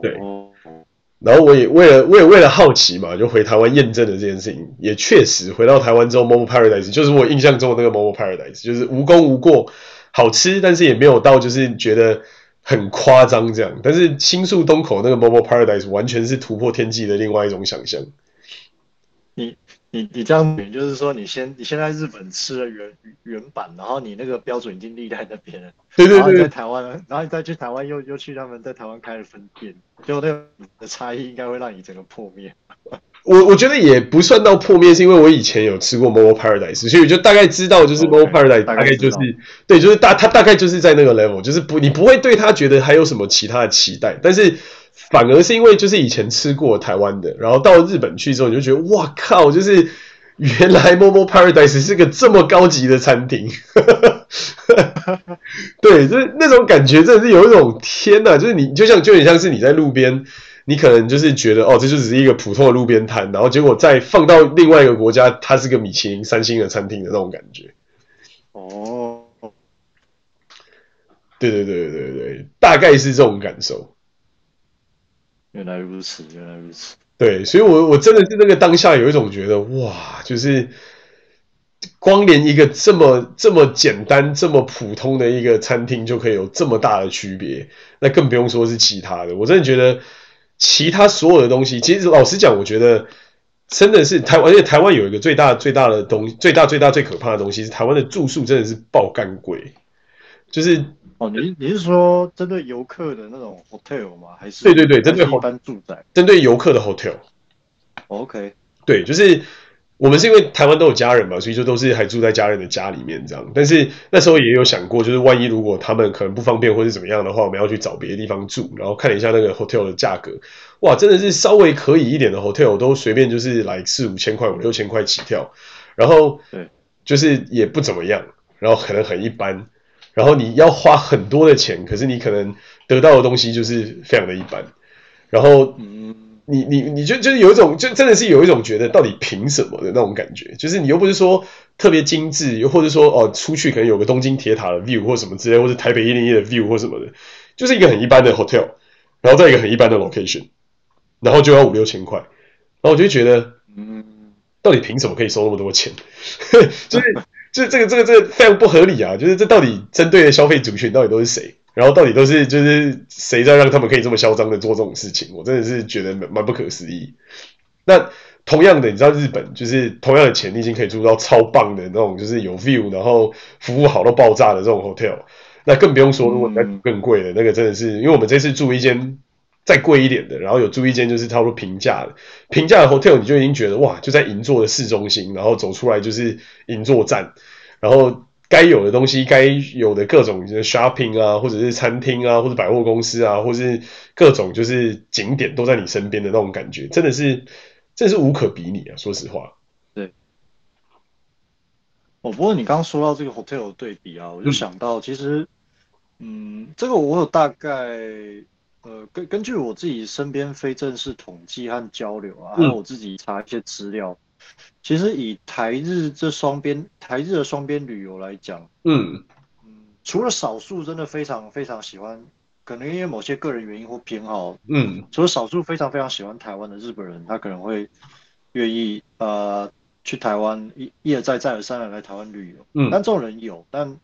对。然后我也为了，我也为了好奇嘛，就回台湾验证了这件事情。也确实回到台湾之后，Momo Paradise 就是我印象中的那个 Momo Paradise，就是无功无过，好吃，但是也没有到就是觉得很夸张这样。但是新宿东口那个 Momo Paradise 完全是突破天际的另外一种想象。你。你你这样，就是说你先你先在日本吃了原原版，然后你那个标准已经立在那边了。对对对。然后你在台湾，然后你再去台湾又又去他们在台湾开了分店，就那个的差异应该会让你整个破灭。我我觉得也不算到破灭，是因为我以前有吃过 Momo Paradise，所以我就大概知道就是 Momo Paradise 大概就是对，就是大它大概就是在那个 level，就是不你不会对它觉得还有什么其他的期待，但是。反而是因为就是以前吃过台湾的，然后到日本去之后，你就觉得哇靠，就是原来 Momo Paradise 是个这么高级的餐厅。对，就是那种感觉，真的是有一种天呐，就是你就像就有点像是你在路边，你可能就是觉得哦，这就只是一个普通的路边摊，然后结果再放到另外一个国家，它是个米其林三星的餐厅的那种感觉。哦，对对对对对，大概是这种感受。原来如此，原来如此。对，所以我，我真的是那个当下有一种觉得，哇，就是光连一个这么这么简单、这么普通的一个餐厅就可以有这么大的区别，那更不用说是其他的。我真的觉得，其他所有的东西，其实老实讲，我觉得真的是台湾，而且台湾有一个最大最大的东西，最大最大最可怕的东西是台湾的住宿真的是爆干贵，就是。哦，你你是说针对游客的那种 hotel 吗？还是对对对，针对一般住宅，针对游客的 hotel。OK，对，就是我们是因为台湾都有家人嘛，所以就都是还住在家人的家里面这样。但是那时候也有想过，就是万一如果他们可能不方便或是怎么样的话，我们要去找别的地方住。然后看了一下那个 hotel 的价格，哇，真的是稍微可以一点的 hotel 都随便就是来四五千块、五六千块起跳。然后对，就是也不怎么样，然后可能很一般。然后你要花很多的钱，可是你可能得到的东西就是非常的一般。然后，你你你就就是有一种，就真的是有一种觉得到底凭什么的那种感觉。就是你又不是说特别精致，又或者说哦出去可能有个东京铁塔的 view 或什么之类，或者台北一零一的 view 或什么的，就是一个很一般的 hotel，然后在一个很一般的 location，然后就要五六千块。然后我就觉得，嗯，到底凭什么可以收那么多钱？就是，就是这个这个这个非常不合理啊！就是这到底针对的消费族群到底都是谁？然后到底都是就是谁在让他们可以这么嚣张的做这种事情？我真的是觉得蛮不可思议。那同样的，你知道日本就是同样的钱，你已经可以住到超棒的那种，就是有 view，然后服务好到爆炸的这种 hotel。那更不用说，如果再更贵的，那个真的是，因为我们这次住一间再贵一点的，然后有住一间就是差不多平价的，平价的 hotel，你就已经觉得哇，就在银座的市中心，然后走出来就是银座站，然后该有的东西，该有的各种 shopping 啊，或者是餐厅啊，或者百货公司啊，或是各种就是景点都在你身边的那种感觉，真的是，真的是无可比拟啊！说实话。对。哦，不过你刚刚说到这个 hotel 的对比啊，我就想到其实。嗯，这个我有大概，呃，根根据我自己身边非正式统计和交流啊，还有我自己查一些资料，其实以台日这双边台日的双边旅游来讲，嗯。嗯，除了少数真的非常非常喜欢，可能因为某些个人原因或偏好，嗯，除了少数非常非常喜欢台湾的日本人，他可能会愿意呃去台湾一一而再再而三的来台湾旅游，嗯，但这种人有，但。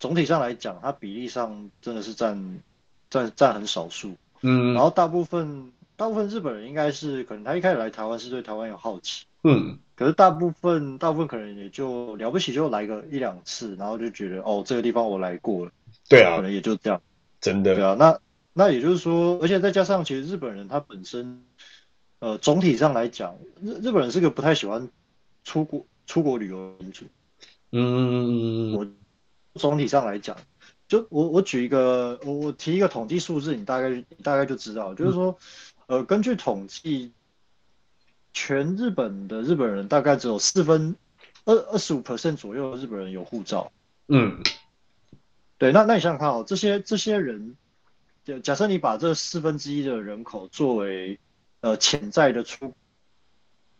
总体上来讲，它比例上真的是占占占很少数，嗯，然后大部分大部分日本人应该是可能他一开始来台湾是对台湾有好奇，嗯，可是大部分大部分可能也就了不起就来个一两次，然后就觉得哦这个地方我来过了，对啊，可能也就这样，真的，对啊，那那也就是说，而且再加上其实日本人他本身，呃，总体上来讲，日日本人是个不太喜欢出国出国旅游的民族，嗯，我。总体上来讲，就我我举一个，我我提一个统计数字，你大概你大概就知道，就是说，呃，根据统计，全日本的日本人大概只有四分二二十五 percent 左右的日本人有护照。嗯，对，那那你想想看哦，这些这些人，就假设你把这四分之一的人口作为呃潜在的出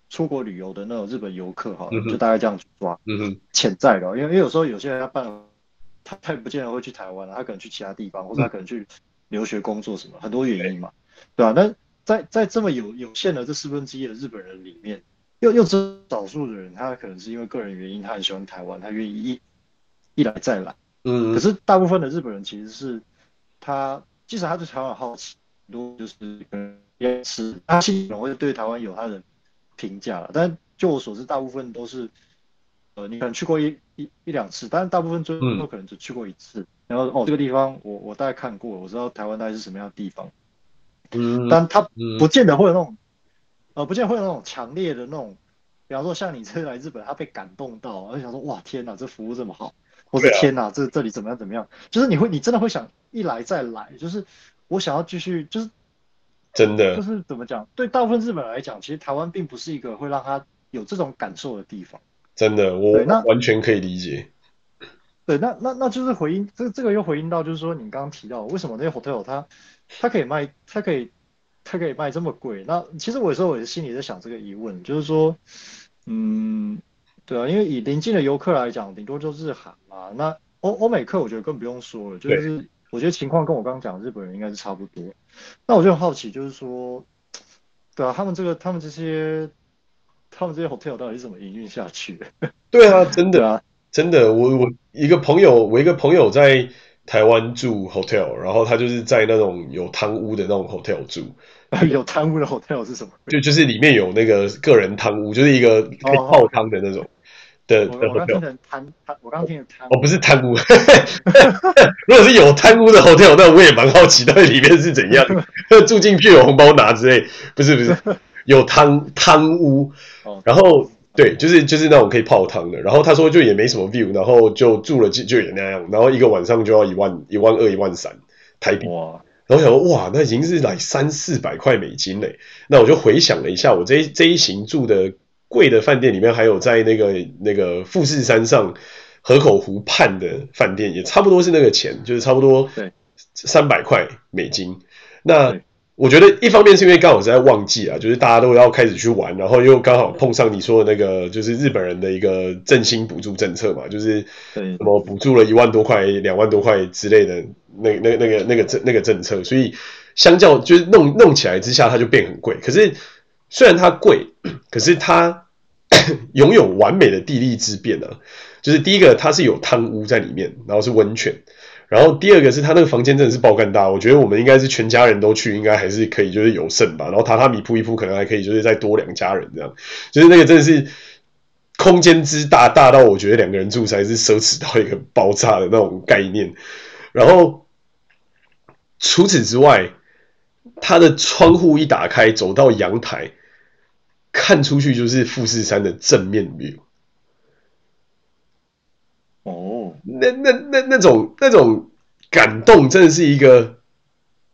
出国旅游的那种日本游客哈，就大概这样子抓，嗯哼，潜在的，因为因为有时候有些人要办。他他也不见得会去台湾了，他可能去其他地方，或者他可能去留学、工作什么，很多原因嘛，对吧？那在在这么有有限的这四分之一的日本人里面，又又只少数的人，他可能是因为个人原因，他很喜欢台湾，他愿意一一来再来。嗯。可是大部分的日本人其实是他，即使他对台湾好奇，很多就是可能也是他心里会对台湾有他的评价了，但就我所知，大部分都是。呃，你可能去过一一一两次，但是大部分最后可能只去过一次。嗯、然后哦，这个地方我我大概看过，我知道台湾大概是什么样的地方。嗯，但他不见得会有那种，呃，不见得会有那种强烈的那种，比方说像你这来日本，他被感动到，而且想说哇天哪，这服务这么好，或者天哪，这这里怎么样怎么样，就是你会你真的会想一来再来，就是我想要继续，就是真的，就是怎么讲，对大部分日本人来讲，其实台湾并不是一个会让他有这种感受的地方。真的，我那完全可以理解。对，那那那就是回应这这个又回应到，就是说你刚刚提到为什么那些 hotel 它它可以卖，它可以它可以卖这么贵？那其实我有时候我心里在想这个疑问，就是说，嗯，对啊，因为以邻近的游客来讲，顶多就是日韩嘛。那欧欧美客我觉得更不用说了，就是我觉得情况跟我刚刚讲的日本人应该是差不多。那我就很好奇，就是说，对啊，他们这个他们这些。他们这些 hotel 到底是怎么营运下去 的？对啊，真的啊，真的。我我一个朋友，我一个朋友在台湾住 hotel，然后他就是在那种有汤屋的那种 hotel 住。有汤屋的 hotel 是什么？就就是里面有那个个人汤屋，就是一个可以泡汤的那种的。我刚听成汤，我刚听成汤。哦，不是贪污。如果是有贪污的 hotel，那我也蛮好奇，到底里面是怎样？住进去有红包拿之类？不是不是。有汤汤屋，然后对，就是就是那种可以泡汤的。然后他说就也没什么 view，然后就住了就就也那样，然后一个晚上就要一万一万二一万三台币。哇！然后想说哇，那已经是来三四百块美金嘞。那我就回想了一下，我这一这一行住的贵的饭店里面，还有在那个那个富士山上河口湖畔的饭店，也差不多是那个钱，就是差不多三百块美金。那我觉得一方面是因为刚好是在旺季啊，就是大家都要开始去玩，然后又刚好碰上你说的那个，就是日本人的一个振兴补助政策嘛，就是什么补助了一万多块、两万多块之类的那那那个那个政那个政策，所以相较就是弄弄起来之下，它就变很贵。可是虽然它贵，可是它 拥有完美的地利之便呢、啊。就是第一个，它是有汤屋在里面，然后是温泉。然后第二个是他那个房间真的是爆干大，我觉得我们应该是全家人都去，应该还是可以，就是有剩吧。然后榻榻米铺一铺，可能还可以，就是再多两家人这样。就是那个真的是空间之大，大到我觉得两个人住才是奢侈到一个爆炸的那种概念。然后除此之外，它的窗户一打开，走到阳台，看出去就是富士山的正面 view。哦，那那那那种那种感动，真的是一个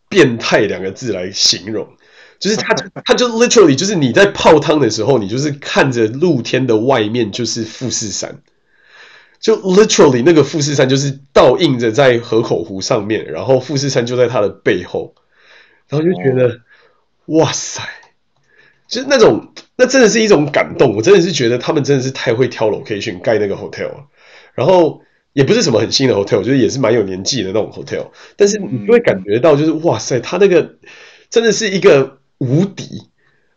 变态两个字来形容。就是他，他就 literally 就是你在泡汤的时候，你就是看着露天的外面就是富士山，就 literally 那个富士山就是倒映着在河口湖上面，然后富士山就在它的背后，然后就觉得、哦、哇塞，就是那种那真的是一种感动。我真的是觉得他们真的是太会挑 location 盖那个 hotel 了。然后也不是什么很新的 hotel，就是也是蛮有年纪的那种 hotel，但是你就会感觉到，就是哇塞，它那个真的是一个无敌。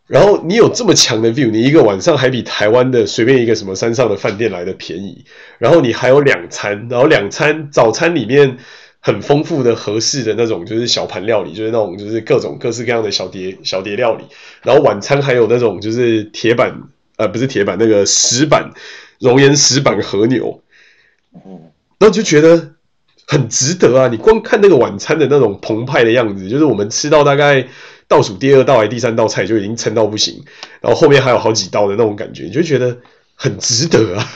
然后你有这么强的 view，你一个晚上还比台湾的随便一个什么山上的饭店来的便宜。然后你还有两餐，然后两餐早餐里面很丰富的合适的那种就是小盘料理，就是那种就是各种各式各样的小碟小碟料理。然后晚餐还有那种就是铁板呃不是铁板那个石板熔岩石板和牛。哦，然后就觉得很值得啊！你光看那个晚餐的那种澎湃的样子，就是我们吃到大概倒数第二道还第三道菜就已经撑到不行，然后后面还有好几道的那种感觉，你就觉得很值得啊！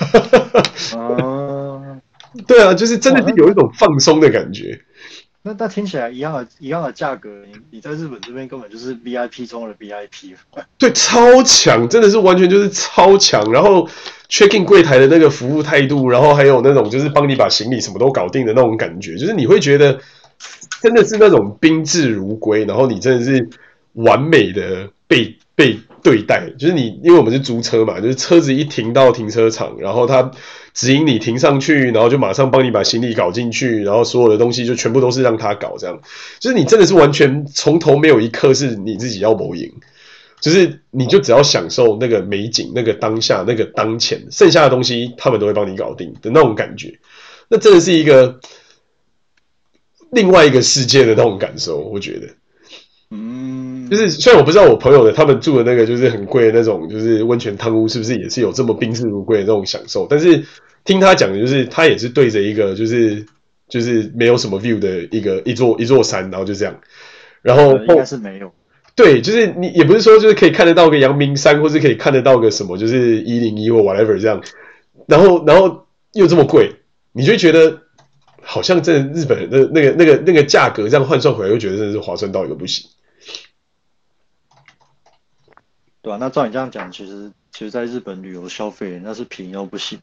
对啊，就是真的是有一种放松的感觉。那那听起来一样的，一样的价格，你你在日本这边根本就是 VIP 中的 VIP。对，超强，真的是完全就是超强。然后 check in 柜台的那个服务态度，然后还有那种就是帮你把行李什么都搞定的那种感觉，就是你会觉得真的是那种宾至如归，然后你真的是完美的被被对待。就是你，因为我们是租车嘛，就是车子一停到停车场，然后他。指引你停上去，然后就马上帮你把行李搞进去，然后所有的东西就全部都是让他搞，这样就是你真的是完全从头没有一刻是你自己要谋赢，就是你就只要享受那个美景、那个当下、那个当前，剩下的东西他们都会帮你搞定的那种感觉，那真的是一个另外一个世界的那种感受，我觉得。嗯，就是虽然我不知道我朋友的他们住的那个就是很贵的那种，就是温泉汤屋是不是也是有这么宾至如归的那种享受？但是听他讲的就是他也是对着一个就是就是没有什么 view 的一个一座一座山，然后就这样，然后应该是没有，对，就是你也不是说就是可以看得到个阳明山，或是可以看得到个什么，就是一零一或 whatever 这样，然后然后又这么贵，你就觉得好像在日本的那个那个那个价格这样换算回来，又觉得真的是划算到一个不行。对啊，那照你这样讲，其实其实在日本旅游消费那是便宜到不行。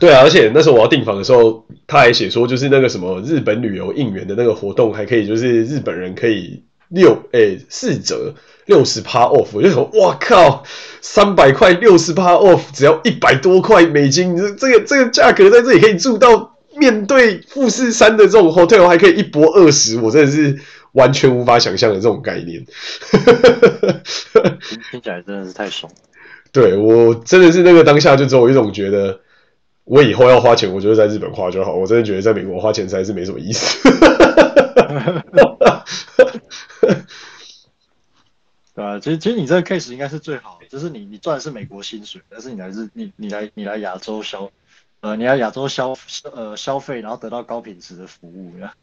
对啊，而且那时候我要订房的时候，他还写说，就是那个什么日本旅游应援的那个活动，还可以就是日本人可以六诶四折六十趴 off，我就说哇靠，三百块六十趴 off，只要一百多块美金，这这个这个价格在这里可以住到面对富士山的这种 hotel，还可以一波二十，我真的是。完全无法想象的这种概念，听起来真的是太爽。对，我真的是那个当下就只有一种觉得，我以后要花钱，我就在日本花就好。我真的觉得在美国花钱实在是没什么意思。对啊，其实其实你这个 case 应该是最好的，就是你你赚的是美国薪水，但是你来日你你来你来亚洲消呃你来亚洲消呃消费，然后得到高品质的服务呀。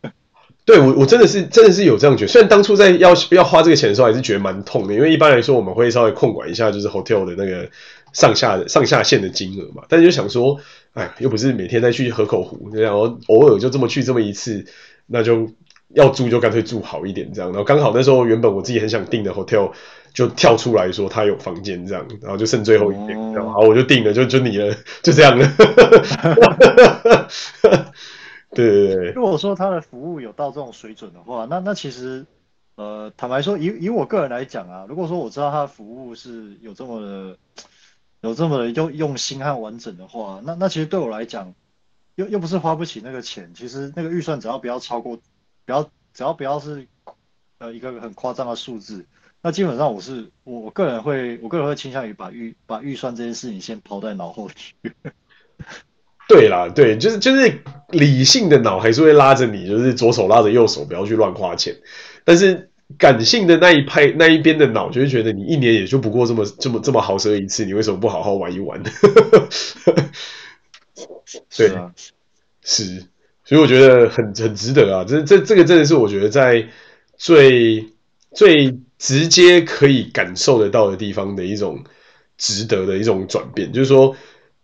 对我，我真的是真的是有这样觉得。虽然当初在要要花这个钱的时候，还是觉得蛮痛的，因为一般来说我们会稍微控管一下，就是 hotel 的那个上下的上下限的金额嘛。但是就想说，哎，又不是每天再去河口湖，然后偶尔就这么去这么一次，那就要住就干脆住好一点这样。然后刚好那时候原本我自己很想订的 hotel 就跳出来说他有房间这样，然后就剩最后一天，然后我就订了，就就你了，就这样了。对对对，如果说他的服务有到这种水准的话，那那其实，呃，坦白说，以以我个人来讲啊，如果说我知道他的服务是有这么的，有这么的用用心和完整的话，那那其实对我来讲，又又不是花不起那个钱，其实那个预算只要不要超过，不要只要不要是，呃，一个很夸张的数字，那基本上我是我我个人会我个人会倾向于把预把预算这件事情先抛在脑后去。对啦，对，就是就是理性的脑还是会拉着你，就是左手拉着右手，不要去乱花钱。但是感性的那一派那一边的脑就会觉得你一年也就不过这么这么这么豪奢一次，你为什么不好好玩一玩？对，是，啊、是，所以我觉得很很值得啊！这这这个真的是我觉得在最最直接可以感受得到的地方的一种值得的一种转变，就是说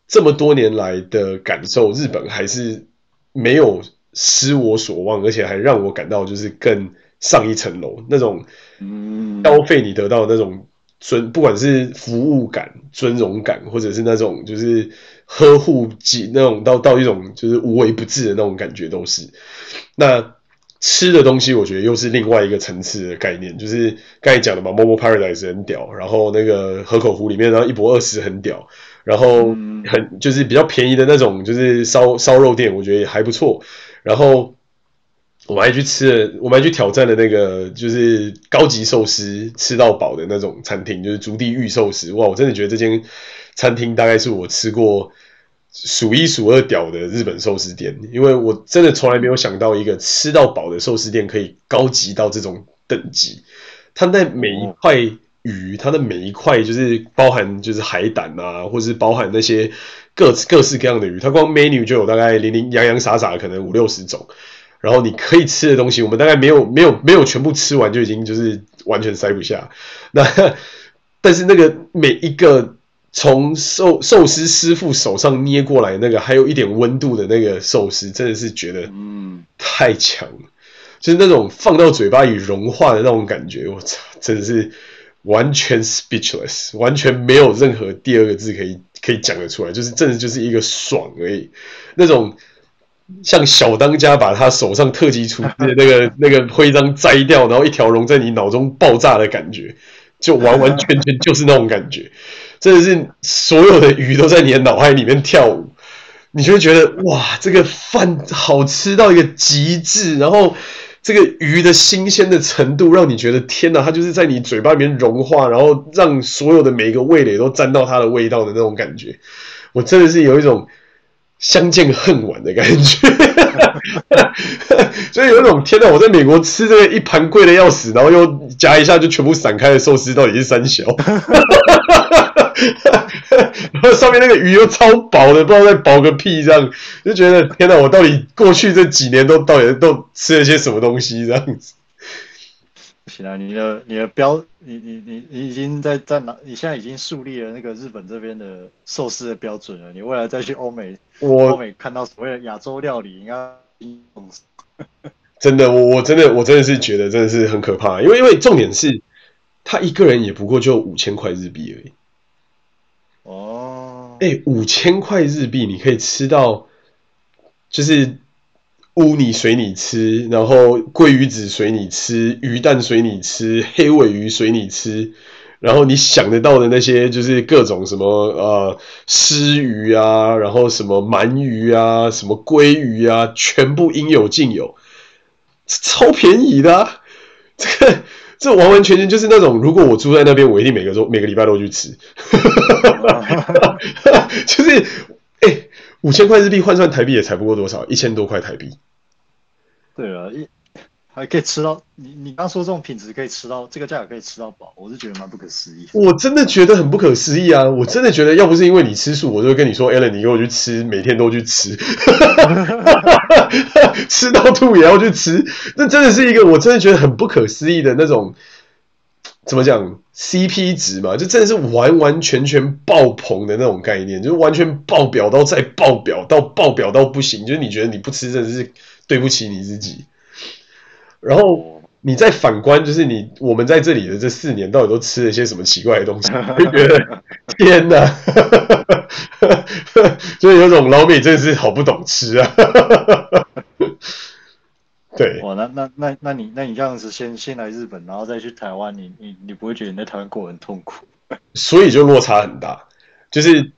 这么多年来的感受，日本还是没有失我所望，而且还让我感到就是更上一层楼那种消费你得到那种尊，不管是服务感、尊荣感，或者是那种就是。呵护几那种到到一种就是无微不至的那种感觉都是，那吃的东西我觉得又是另外一个层次的概念，就是刚才讲的嘛，Momo Paradise 很屌，然后那个河口湖里面然后一博二十很屌，然后很就是比较便宜的那种就是烧烧肉店，我觉得也还不错，然后我们还去吃了，我们还去挑战了那个就是高级寿司吃到饱的那种餐厅，就是竹地御寿司，哇，我真的觉得这间。餐厅大概是我吃过数一数二屌的日本寿司店，因为我真的从来没有想到一个吃到饱的寿司店可以高级到这种等级。它那每一块鱼，它的每一块就是包含就是海胆啊，或者是包含那些各各式各样的鱼，它光 menu 就有大概零零洋洋洒洒可能五六十种，然后你可以吃的东西，我们大概没有没有没有全部吃完就已经就是完全塞不下。那但是那个每一个。从寿寿司师傅手上捏过来那个还有一点温度的那个寿司，真的是觉得嗯太强了，就是那种放到嘴巴里融化的那种感觉，我操，真的是完全 speechless，完全没有任何第二个字可以可以讲得出来，就是真的就是一个爽而已，那种像小当家把他手上特级厨师的那个 那个徽章摘掉，然后一条龙在你脑中爆炸的感觉，就完完全全就是那种感觉。真的是所有的鱼都在你的脑海里面跳舞，你就会觉得哇，这个饭好吃到一个极致，然后这个鱼的新鲜的程度让你觉得天哪，它就是在你嘴巴里面融化，然后让所有的每一个味蕾都沾到它的味道的那种感觉，我真的是有一种相见恨晚的感觉，所以有一种天哪，我在美国吃这个一盘贵的要死，然后又夹一下就全部散开的寿司，到底是三小？然后上面那个鱼又超薄的，不知道在薄个屁，这样就觉得天哪！我到底过去这几年都到底都吃了些什么东西？这样子。不行啊，你的你的标，你你你你已经在在哪？你现在已经树立了那个日本这边的寿司的标准了。你未来再去欧美，我欧美看到所谓的亚洲料理，应该真的，我我真的我真的是觉得真的是很可怕，因为因为重点是他一个人也不过就五千块日币而已。哦哎、欸，五千块日币你可以吃到，就是乌尼随你吃，然后鲑鱼子随你吃，鱼蛋随你吃，黑尾鱼随你吃，然后你想得到的那些就是各种什么呃鰤鱼啊，然后什么鳗鱼啊，什么鲑鱼啊，全部应有尽有，超便宜的啊，这个。这完完全全就是那种，如果我住在那边，我一定每个周每个礼拜都去吃。就是，哎、五千块日币换算台币也才不过多少，一千多块台币。对啊，一。还可以吃到你，你刚说这种品质可以吃到这个价格可以吃到饱，我是觉得蛮不可思议。我真的觉得很不可思议啊！我真的觉得要不是因为你吃素，我就会跟你说，Allen，你给我去吃，每天都去吃，吃到吐也要去吃。那真的是一个我真的觉得很不可思议的那种，怎么讲 CP 值嘛？就真的是完完全全爆棚的那种概念，就是完全爆表到再爆表到爆表到不行，就是你觉得你不吃真的是对不起你自己。然后你再反观，就是你我们在这里的这四年，到底都吃了些什么奇怪的东西？就觉得天哪，所以有种老美真的是好不懂吃啊。对，哇，那那那那你那你这样子先先来日本，然后再去台湾，你你你不会觉得你在台湾过得很痛苦？所以就落差很大。就是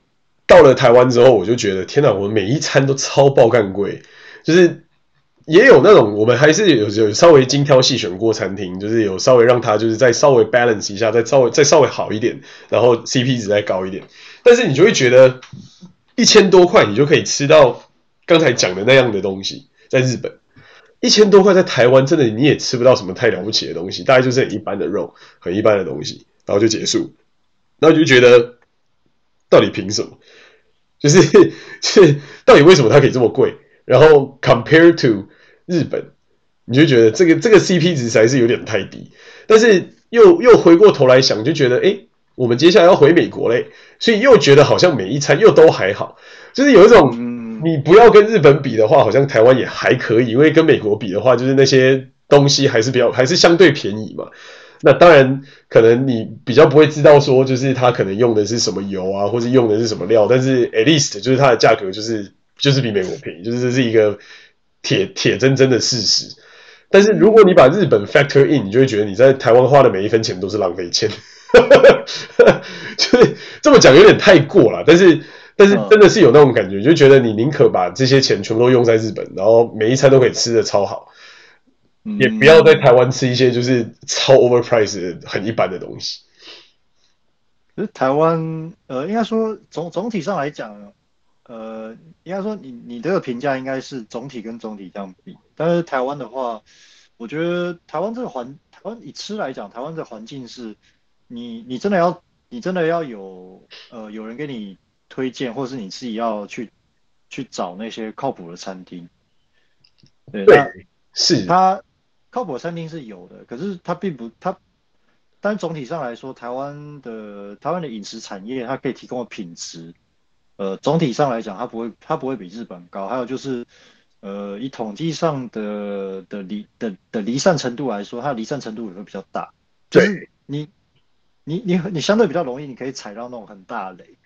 到了台湾之后，我就觉得天哪，我每一餐都超爆干贵，就是。也有那种我们还是有有稍微精挑细选过餐厅，就是有稍微让它就是再稍微 balance 一下，再稍微再稍微好一点，然后 CP 值再高一点。但是你就会觉得一千多块你就可以吃到刚才讲的那样的东西，在日本一千多块在台湾真的你也吃不到什么太了不起的东西，大概就是很一般的肉，很一般的东西，然后就结束。然后就觉得到底凭什么？就是 是到底为什么它可以这么贵？然后 compare to 日本，你就觉得这个这个 CP 值还是有点太低。但是又又回过头来想，就觉得诶，我们接下来要回美国嘞，所以又觉得好像每一餐又都还好，就是有一种你不要跟日本比的话，好像台湾也还可以，因为跟美国比的话，就是那些东西还是比较还是相对便宜嘛。那当然，可能你比较不会知道说，就是它可能用的是什么油啊，或者用的是什么料，但是 at least 就是它的价格就是就是比美国便宜，就是这是一个铁铁铮铮的事实。但是如果你把日本 factor in，你就会觉得你在台湾花的每一分钱都是浪费钱，就是这么讲有点太过了。但是但是真的是有那种感觉，就觉得你宁可把这些钱全部都用在日本，然后每一餐都可以吃的超好。也不要在台湾吃一些就是超 overpriced 很一般的东西。台湾，呃，应该说总总体上来讲，呃，应该说你你这个评价应该是总体跟总体这样比。但是台湾的话，我觉得台湾这个环，台湾以吃来讲，台湾这个环境是，你你真的要你真的要有呃有人给你推荐，或是你自己要去去找那些靠谱的餐厅。对，对是它。靠谱的餐厅是有的，可是它并不它，但总体上来说，台湾的台湾的饮食产业它可以提供的品质，呃，总体上来讲，它不会它不会比日本高。还有就是，呃，以统计上的的离的的离散程度来说，它的离散程度也会比较大。对，就是你你你你相对比较容易，你可以踩到那种很大的雷。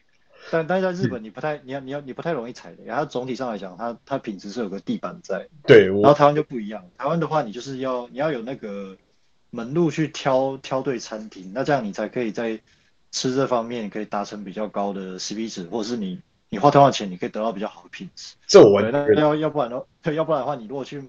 但但是在日本，你不太，你要你要你不太容易踩雷。然后总体上来讲，它它品质是有个地板在。对。然后台湾就不一样，台湾的话，你就是要你要有那个门路去挑挑对餐厅，那这样你才可以在吃这方面可以达成比较高的 CP 值，或者是你你花同样的钱，你可以得到比较好的品质。这我完全。要要不然的，对，要不然的话，你如果去。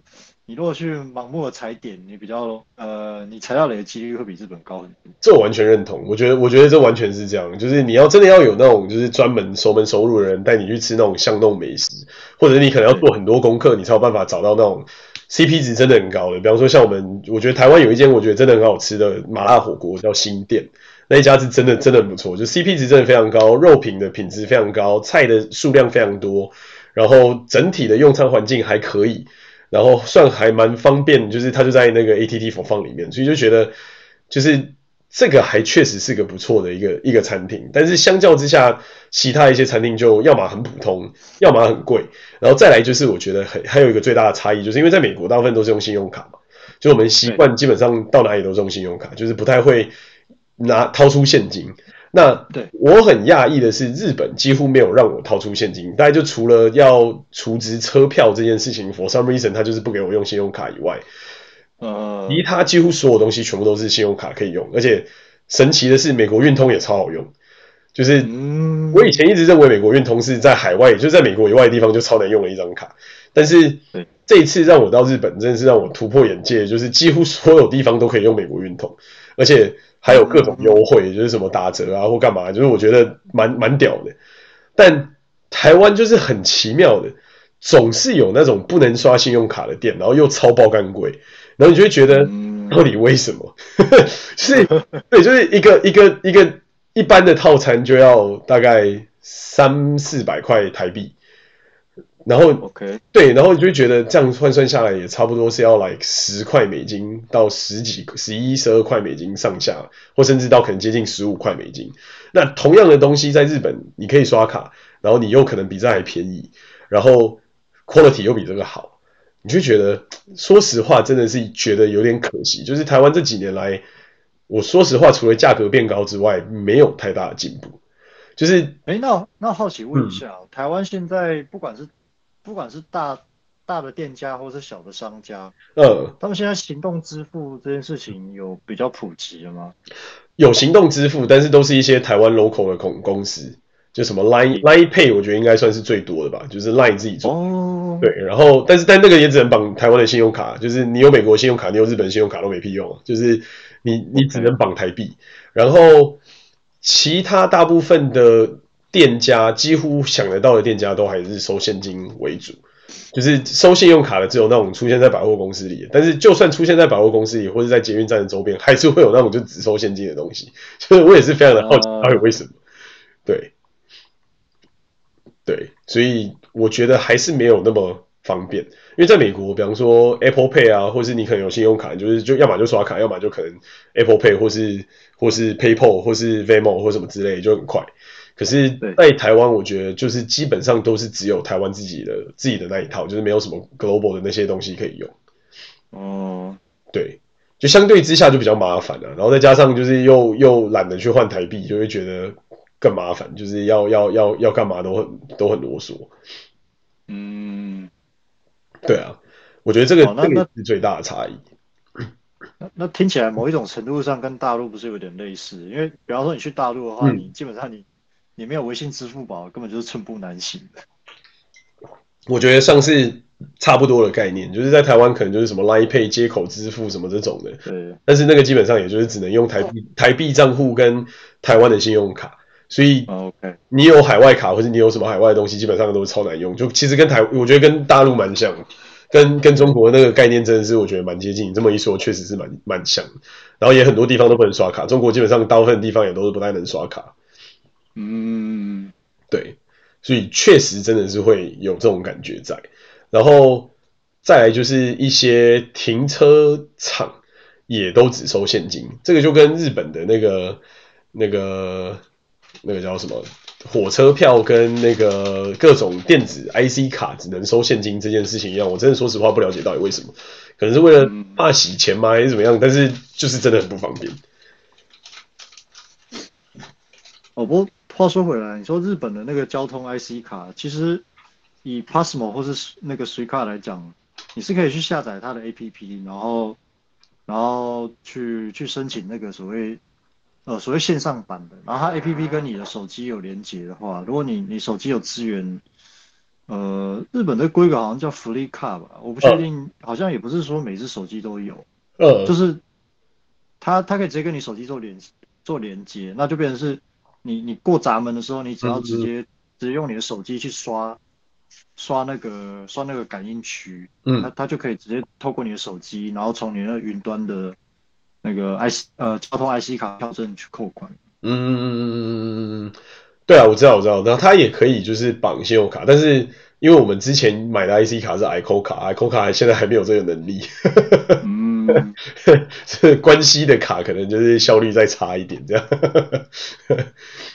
你如果去盲目的踩点，你比较呃，你踩到雷的几率会比日本高很多。这我完全认同，我觉得我觉得这完全是这样，就是你要真的要有那种就是专门熟门熟路的人带你去吃那种巷弄美食，或者你可能要做很多功课，你才有办法找到那种 CP 值真的很高的。比方说像我们，我觉得台湾有一间我觉得真的很好吃的麻辣火锅叫新店，那一家是真的真的不错，就 CP 值真的非常高，肉品的品质非常高，菜的数量非常多，然后整体的用餐环境还可以。然后算还蛮方便，就是它就在那个 ATT 佛放里面，所以就觉得就是这个还确实是个不错的一个一个餐厅。但是相较之下，其他一些餐厅就要么很普通，要么很贵。然后再来就是我觉得很还有一个最大的差异，就是因为在美国大部分都是用信用卡嘛，就我们习惯基本上到哪里都是用信用卡，就是不太会拿掏出现金。那对。我很讶异的是，日本几乎没有让我掏出现金，大概就除了要储值车票这件事情，for some reason 他就是不给我用信用卡以外，呃，其他几乎所有东西全部都是信用卡可以用，而且神奇的是，美国运通也超好用。就是我以前一直认为美国运通是在海外，就是在美国以外的地方就超难用的一张卡，但是这一次让我到日本，真的是让我突破眼界，就是几乎所有地方都可以用美国运通，而且。还有各种优惠，就是什么打折啊或干嘛，就是我觉得蛮蛮屌的。但台湾就是很奇妙的，总是有那种不能刷信用卡的店，然后又超爆干贵，然后你就会觉得到底为什么？就是对，就是一个一个一个一般的套餐就要大概三四百块台币。然后，OK，对，然后你就觉得这样换算下来也差不多是要来十块美金到十几、十一、十二块美金上下，或甚至到可能接近十五块美金。那同样的东西在日本你可以刷卡，然后你又可能比这还便宜，然后 quality 又比这个好，你就觉得，说实话，真的是觉得有点可惜。就是台湾这几年来，我说实话，除了价格变高之外，没有太大的进步。就是，哎，那那好奇问一下，嗯、台湾现在不管是不管是大大的店家或是小的商家，呃，他们现在行动支付这件事情有比较普及了吗？有行动支付，但是都是一些台湾 local 的公公司，就什么 Line Line Pay，我觉得应该算是最多的吧，就是 Line 自己做。对，然后但是但那个也只能绑台湾的信用卡，就是你有美国信用卡，你有日本信用卡都没屁用，就是你你只能绑台币，然后其他大部分的店家几乎想得到的店家都还是收现金为主。就是收信用卡的，只有那种出现在百货公司里。但是就算出现在百货公司里，或者在捷运站的周边，还是会有那种就只收现金的东西。所以我也是非常的好奇，到底为什么？对，对，所以我觉得还是没有那么方便。因为在美国，比方说 Apple Pay 啊，或是你可能有信用卡，就是就要么就刷卡，要么就可能 Apple Pay 或是或是 PayPal 或是 Venmo 或什么之类，就很快。可是，在台湾，我觉得就是基本上都是只有台湾自己的自己的那一套，就是没有什么 global 的那些东西可以用。哦，对，就相对之下就比较麻烦了。然后再加上就是又又懒得去换台币，就会觉得更麻烦，就是要要要要干嘛都很都很啰嗦。嗯，对啊，我觉得这个这个是最大的差异。那那听起来某一种程度上跟大陆不是有点类似？因为比方说你去大陆的话，你基本上你。你没有微信、支付宝，根本就是寸步难行的。我觉得像是差不多的概念，就是在台湾可能就是什么 Line Pay 接口支付什么这种的。对。但是那个基本上也就是只能用台币、哦、台币账户跟台湾的信用卡，所以你有海外卡或者你有什么海外的东西，基本上都是超难用。就其实跟台，我觉得跟大陆蛮像，跟跟中国那个概念真的是我觉得蛮接近。你这么一说，确实是蛮蛮像。然后也很多地方都不能刷卡，中国基本上大部分地方也都是不太能刷卡。嗯，对，所以确实真的是会有这种感觉在，然后再来就是一些停车场也都只收现金，这个就跟日本的那个那个那个叫什么火车票跟那个各种电子 IC 卡只能收现金这件事情一样，我真的说实话不了解到底为什么，可能是为了怕洗钱吗还是怎么样？但是就是真的很不方便。哦不。话说回来，你说日本的那个交通 IC 卡，其实以 Pasmo 或是那个 Suica 来讲，你是可以去下载它的 APP，然后然后去去申请那个所谓呃所谓线上版的，然后它 APP 跟你的手机有连接的话，如果你你手机有资源，呃，日本的规格好像叫 Free 卡吧，我不确定，好像也不是说每只手机都有，呃，就是它它可以直接跟你手机做连做连接，那就变成是。你你过闸门的时候，你只要直接直接用你的手机去刷刷那个刷那个感应区，嗯，它它就可以直接透过你的手机，然后从你那云端的那个 IC 呃交通 IC 卡票证去扣款。嗯嗯嗯嗯嗯嗯，对啊，我知道我知道，然后它也可以就是绑信用卡，但是因为我们之前买的 IC 卡是 ICO 卡，ICO 卡现在还没有这个能力。嗯。这关系的卡可能就是效率再差一点，这样。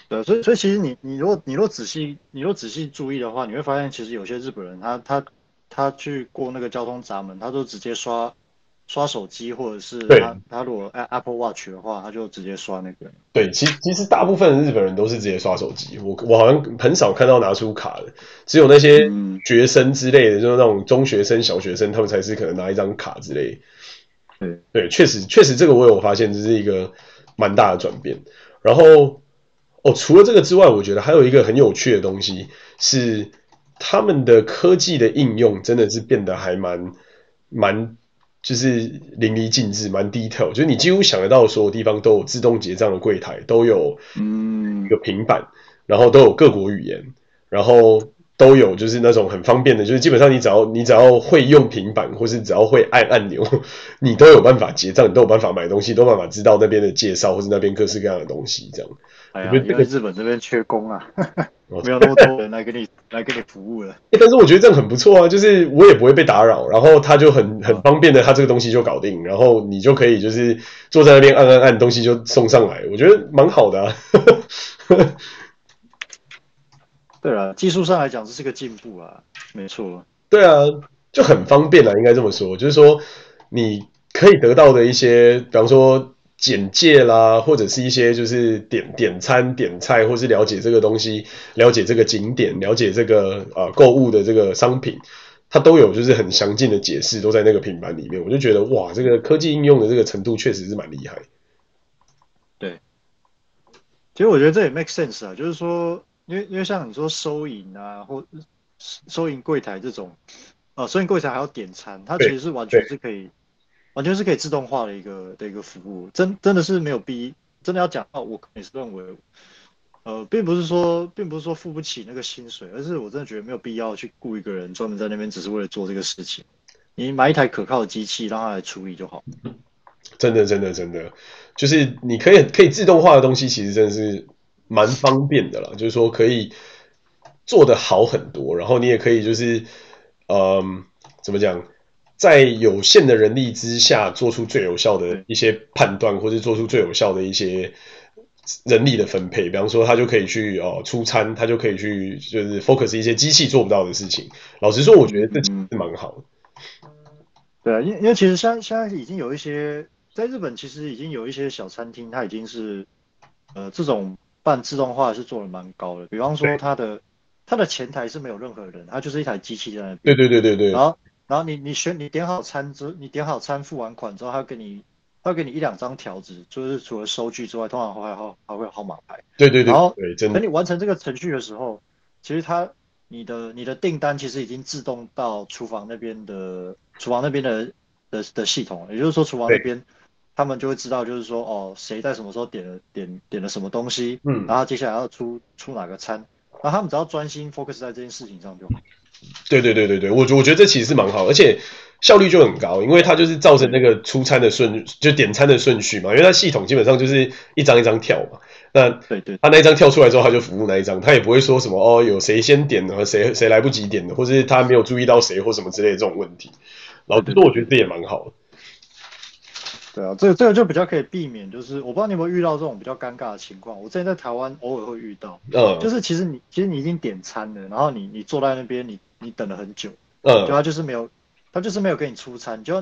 对，所以所以其实你你如果你若仔细你如果仔细注意的话，你会发现其实有些日本人他他他去过那个交通闸门，他都直接刷刷手机，或者是他他如果 Apple Watch 的话，他就直接刷那个。对，其实其实大部分日本人都是直接刷手机，我我好像很少看到拿出卡的，只有那些学生之类的，就是那种中学生、小学生，他们才是可能拿一张卡之类的。对对，确实确实，这个我有发现，这是一个蛮大的转变。然后哦，除了这个之外，我觉得还有一个很有趣的东西是，他们的科技的应用真的是变得还蛮蛮，就是淋漓尽致，蛮 detail。就是你几乎想得到所有地方都有自动结账的柜台，都有嗯一个平板，然后都有各国语言，然后。都有，就是那种很方便的，就是基本上你只要你只要会用平板，或是只要会按按钮，你都有办法结账，你都有办法买东西，都有办法知道那边的介绍，或是那边各式各样的东西，这样。哎呀，因为日本这边缺工啊，没有那么多人来给你来给你服务了。但是我觉得这样很不错啊，就是我也不会被打扰，然后他就很很方便的，他这个东西就搞定，然后你就可以就是坐在那边按按按，东西就送上来，我觉得蛮好的啊。对啊，技术上来讲这是个进步啊，没错。对啊，就很方便了，应该这么说。就是说，你可以得到的一些，比方说简介啦，或者是一些就是点点餐、点菜，或是了解这个东西、了解这个景点、了解这个呃购物的这个商品，它都有就是很详尽的解释，都在那个平板里面。我就觉得哇，这个科技应用的这个程度确实是蛮厉害。对，其实我觉得这也 make sense 啊，就是说。因为因为像你说收银啊，或收银柜台这种，呃，收银柜台还要点餐，它其实是完全是可以，完全是可以自动化的一个的一个服务，真真的是没有必，真的要讲到我也是认为，呃，并不是说，并不是说付不起那个薪水，而是我真的觉得没有必要去雇一个人专门在那边只是为了做这个事情，你买一台可靠的机器让他来处理就好。真的，真的，真的，就是你可以可以自动化的东西，其实真的是蛮方便的啦。就是说可以做得好很多，然后你也可以就是，嗯，怎么讲，在有限的人力之下，做出最有效的一些判断，或者做出最有效的一些人力的分配。比方说，他就可以去哦出餐，他就可以去就是 focus 一些机器做不到的事情。老实说，我觉得这其实是蛮好的。对啊，因因为其实现现在已经有一些。在日本，其实已经有一些小餐厅，它已经是，呃，这种半自动化是做的蛮高的。比方说，它的它的前台是没有任何人，它就是一台机器在那边。对对对对对。然后，然后你你选你点好餐之，你点好餐付完款之后，他给你他给你一两张条子，就是除了收据之外，通常还会还会有号码牌。对对对。然后对，真的。等你完成这个程序的时候，其实它你的你的订单其实已经自动到厨房那边的厨房那边的的的系统，也就是说厨房那边。他们就会知道，就是说，哦，谁在什么时候点了点点了什么东西，嗯，然后接下来要出出哪个餐，然后他们只要专心 focus 在这件事情上就好。对对对对对，我我觉得这其实是蛮好，而且效率就很高，因为它就是造成那个出餐的顺就点餐的顺序嘛，因为它系统基本上就是一张一张跳嘛。那对对，他那一张跳出来之后，他就服务那一张，他也不会说什么哦，有谁先点的谁谁来不及点的，或者是他没有注意到谁或什么之类的这种问题。然后，不过我觉得这也蛮好的。对啊，这个这个就比较可以避免，就是我不知道你有没有遇到这种比较尴尬的情况。我之前在台湾偶尔会遇到，嗯，就是其实你其实你已经点餐了，然后你你坐在那边，你你等了很久，嗯，对他就是没有，他就是没有给你出餐，就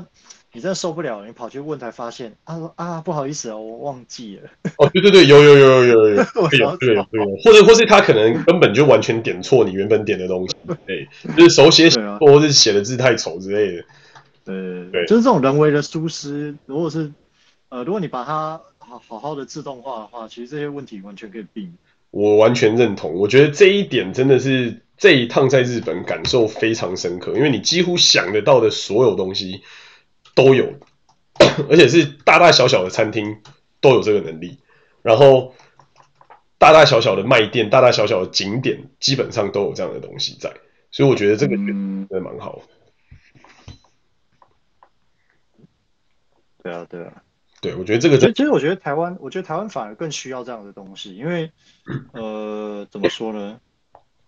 你真的受不了，你跑去问才发现，他说啊不好意思啊，我忘记了。哦，对对对，有有有有有有，对对对，或者或是他可能根本就完全点错你原本点的东西，对，就是手写错或是写的字太丑之类的。对，对，就是这种人为的疏失，如果是，呃，如果你把它好好好的自动化的话，其实这些问题完全可以避免。我完全认同，我觉得这一点真的是这一趟在日本感受非常深刻，因为你几乎想得到的所有东西都有，而且是大大小小的餐厅都有这个能力，然后大大小小的卖店、大大小小的景点基本上都有这样的东西在，所以我觉得这个真的蛮好对啊，对啊，对，我觉得这个，其实其实我觉得台湾，我觉得台湾反而更需要这样的东西，因为，呃，怎么说呢？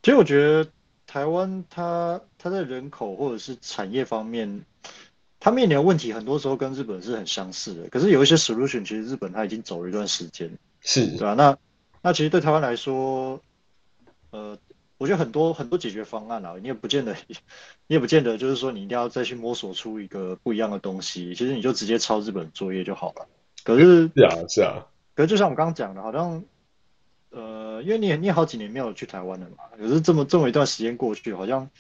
其实我觉得台湾它它在人口或者是产业方面，它面临的问题很多时候跟日本是很相似的。可是有一些 solution，其实日本它已经走了一段时间，是对吧？那那其实对台湾来说，呃。我觉得很多很多解决方案啊，你也不见得，你也不见得就是说你一定要再去摸索出一个不一样的东西，其实你就直接抄日本作业就好了。可是是啊是啊，可是就像我刚刚讲的，好像呃，因为你也你好几年没有去台湾了嘛，可是这么这么一段时间过去，好像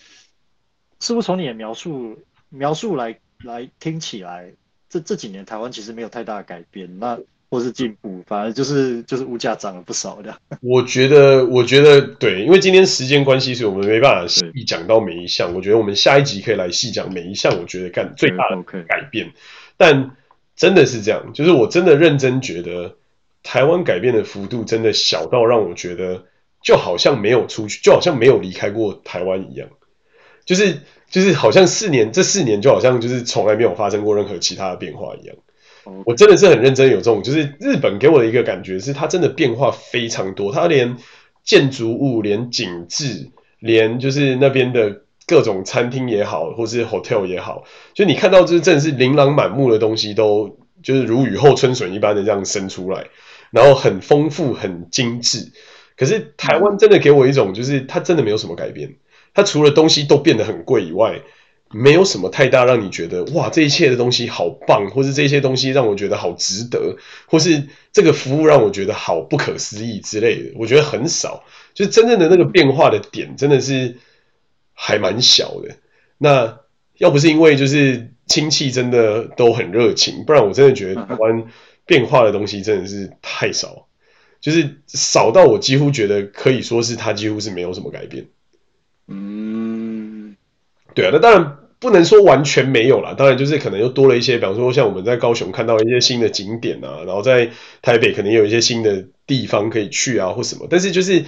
是不是从你的描述描述来来听起来，这这几年台湾其实没有太大的改变，那。或是进步，反而就是就是物价涨了不少的。我觉得，我觉得对，因为今天时间关系，所以我们没办法细讲到每一项。我觉得我们下一集可以来细讲每一项。我觉得干最大的改变，但真的是这样，就是我真的认真觉得台湾改变的幅度真的小到让我觉得就好像没有出去，就好像没有离开过台湾一样，就是就是好像四年，这四年就好像就是从来没有发生过任何其他的变化一样。我真的是很认真，有这种，就是日本给我的一个感觉是，它真的变化非常多，它连建筑物、连景致、连就是那边的各种餐厅也好，或是 hotel 也好，就你看到就是真的是琳琅满目的东西，都就是如雨后春笋一般的这样生出来，然后很丰富、很精致。可是台湾真的给我一种，就是它真的没有什么改变，它除了东西都变得很贵以外。没有什么太大让你觉得哇，这一切的东西好棒，或是这些东西让我觉得好值得，或是这个服务让我觉得好不可思议之类的，我觉得很少。就是真正的那个变化的点真的是还蛮小的。那要不是因为就是亲戚真的都很热情，不然我真的觉得台湾变化的东西真的是太少，就是少到我几乎觉得可以说是它几乎是没有什么改变。嗯。对啊，那当然不能说完全没有啦，当然就是可能又多了一些，比方说像我们在高雄看到一些新的景点啊，然后在台北可能有一些新的地方可以去啊或什么，但是就是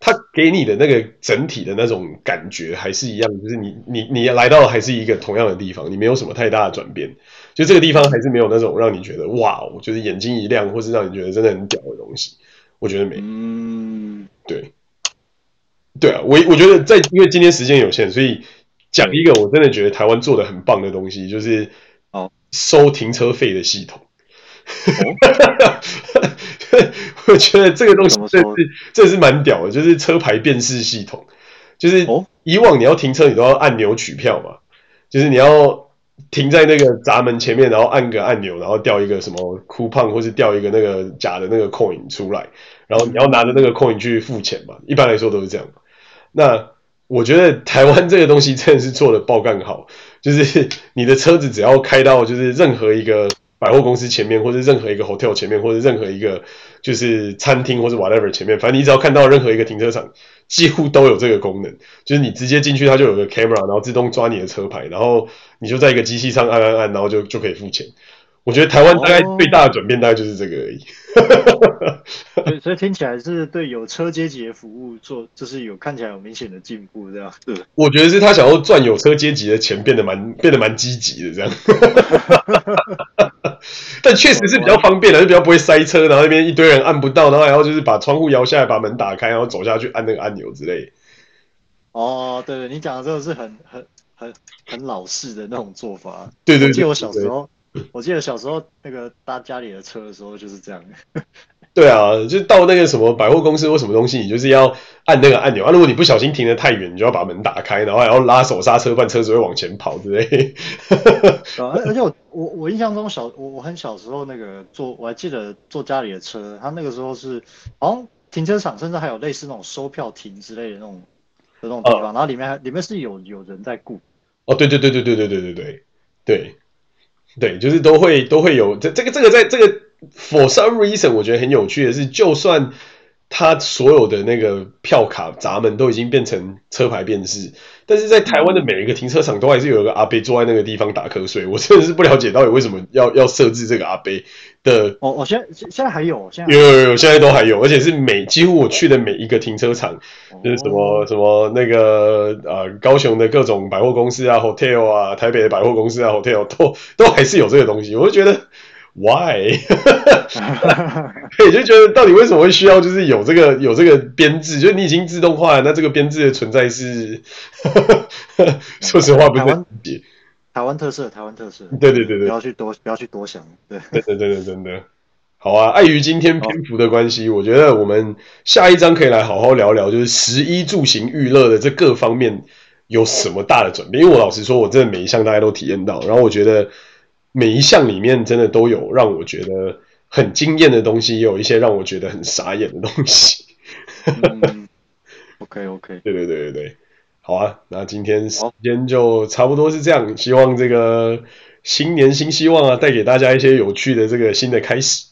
他给你的那个整体的那种感觉还是一样，就是你你你来到还是一个同样的地方，你没有什么太大的转变，就这个地方还是没有那种让你觉得哇，就是眼睛一亮，或是让你觉得真的很屌的东西，我觉得没，嗯，对。对啊，我我觉得在因为今天时间有限，所以讲一个我真的觉得台湾做的很棒的东西，就是哦收停车费的系统。哦、我觉得这个东西这是这是蛮屌的，就是车牌辨识系统。就是以往你要停车，你都要按钮取票嘛，就是你要停在那个闸门前面，然后按个按钮，然后掉一个什么 coupon 或是掉一个那个假的那个 coin 出来，然后你要拿着那个 coin 去付钱嘛。一般来说都是这样。那我觉得台湾这个东西真的是做的爆干好，就是你的车子只要开到就是任何一个百货公司前面，或者任何一个 hotel 前面，或者任何一个就是餐厅或者 whatever 前面，反正你只要看到任何一个停车场，几乎都有这个功能，就是你直接进去，它就有个 camera，然后自动抓你的车牌，然后你就在一个机器上按按按，然后就就可以付钱。我觉得台湾大概最大的转变大概就是这个而已。所以所以听起来是对有车阶级的服务做，就是有看起来有明显的进步，这样。对，我觉得是他想要赚有车阶级的钱，变得蛮 变得蛮积极的这样。但确实是比较方便的，就比较不会塞车，然后那边一堆人按不到，然后还要就是把窗户摇下来，把门打开，然后走下去按那个按钮之类。哦，对对，你讲的这个是很很很很老式的那种做法。对对对，记得我小时候。我记得小时候那个搭家里的车的时候就是这样。对啊，就到那个什么百货公司或什么东西，你就是要按那个按钮啊。如果你不小心停得太远，你就要把门打开，然后还要拉手刹车，不然车子会往前跑之类。而而且我我我印象中小我我很小时候那个坐我还记得坐家里的车，他那个时候是好像停车场甚至还有类似那种收票亭之类的那种的那种地方，哦、然后里面还里面是有有人在雇。哦，对对对对对对对对对对。对，就是都会都会有这这个这个在这个 for some reason 我觉得很有趣的是，就算他所有的那个票卡闸门都已经变成车牌辨识，但是在台湾的每一个停车场都还是有一个阿伯坐在那个地方打瞌睡。我真的是不了解到底为什么要要设置这个阿伯的。哦哦，现在现在还有，现在有有有，现在都还有，而且是每几乎我去的每一个停车场，就是什么什么那个呃高雄的各种百货公司啊，hotel 啊，台北的百货公司啊，hotel 都都还是有这个东西，我就觉得。Why？也就觉得到底为什么会需要，就是有这个有这个编制，就是你已经自动化了，那这个编制的存在是，说实话不是很理解。台湾特色，台湾特色。对对对对，不要去多不要去多想。对对对对对，真的。好啊，碍于今天篇幅的关系，我觉得我们下一章可以来好好聊聊，就是食衣住行娱乐的这各方面有什么大的转变。因为我老实说，我真的每一项大家都体验到，然后我觉得。每一项里面真的都有让我觉得很惊艳的东西，也有一些让我觉得很傻眼的东西。嗯、OK OK，对对对对对，好啊，那今天时间就差不多是这样，希望这个新年新希望啊，带给大家一些有趣的这个新的开始。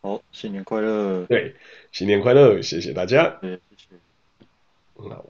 好，新年快乐！对，新年快乐，谢谢大家。对，谢谢。好。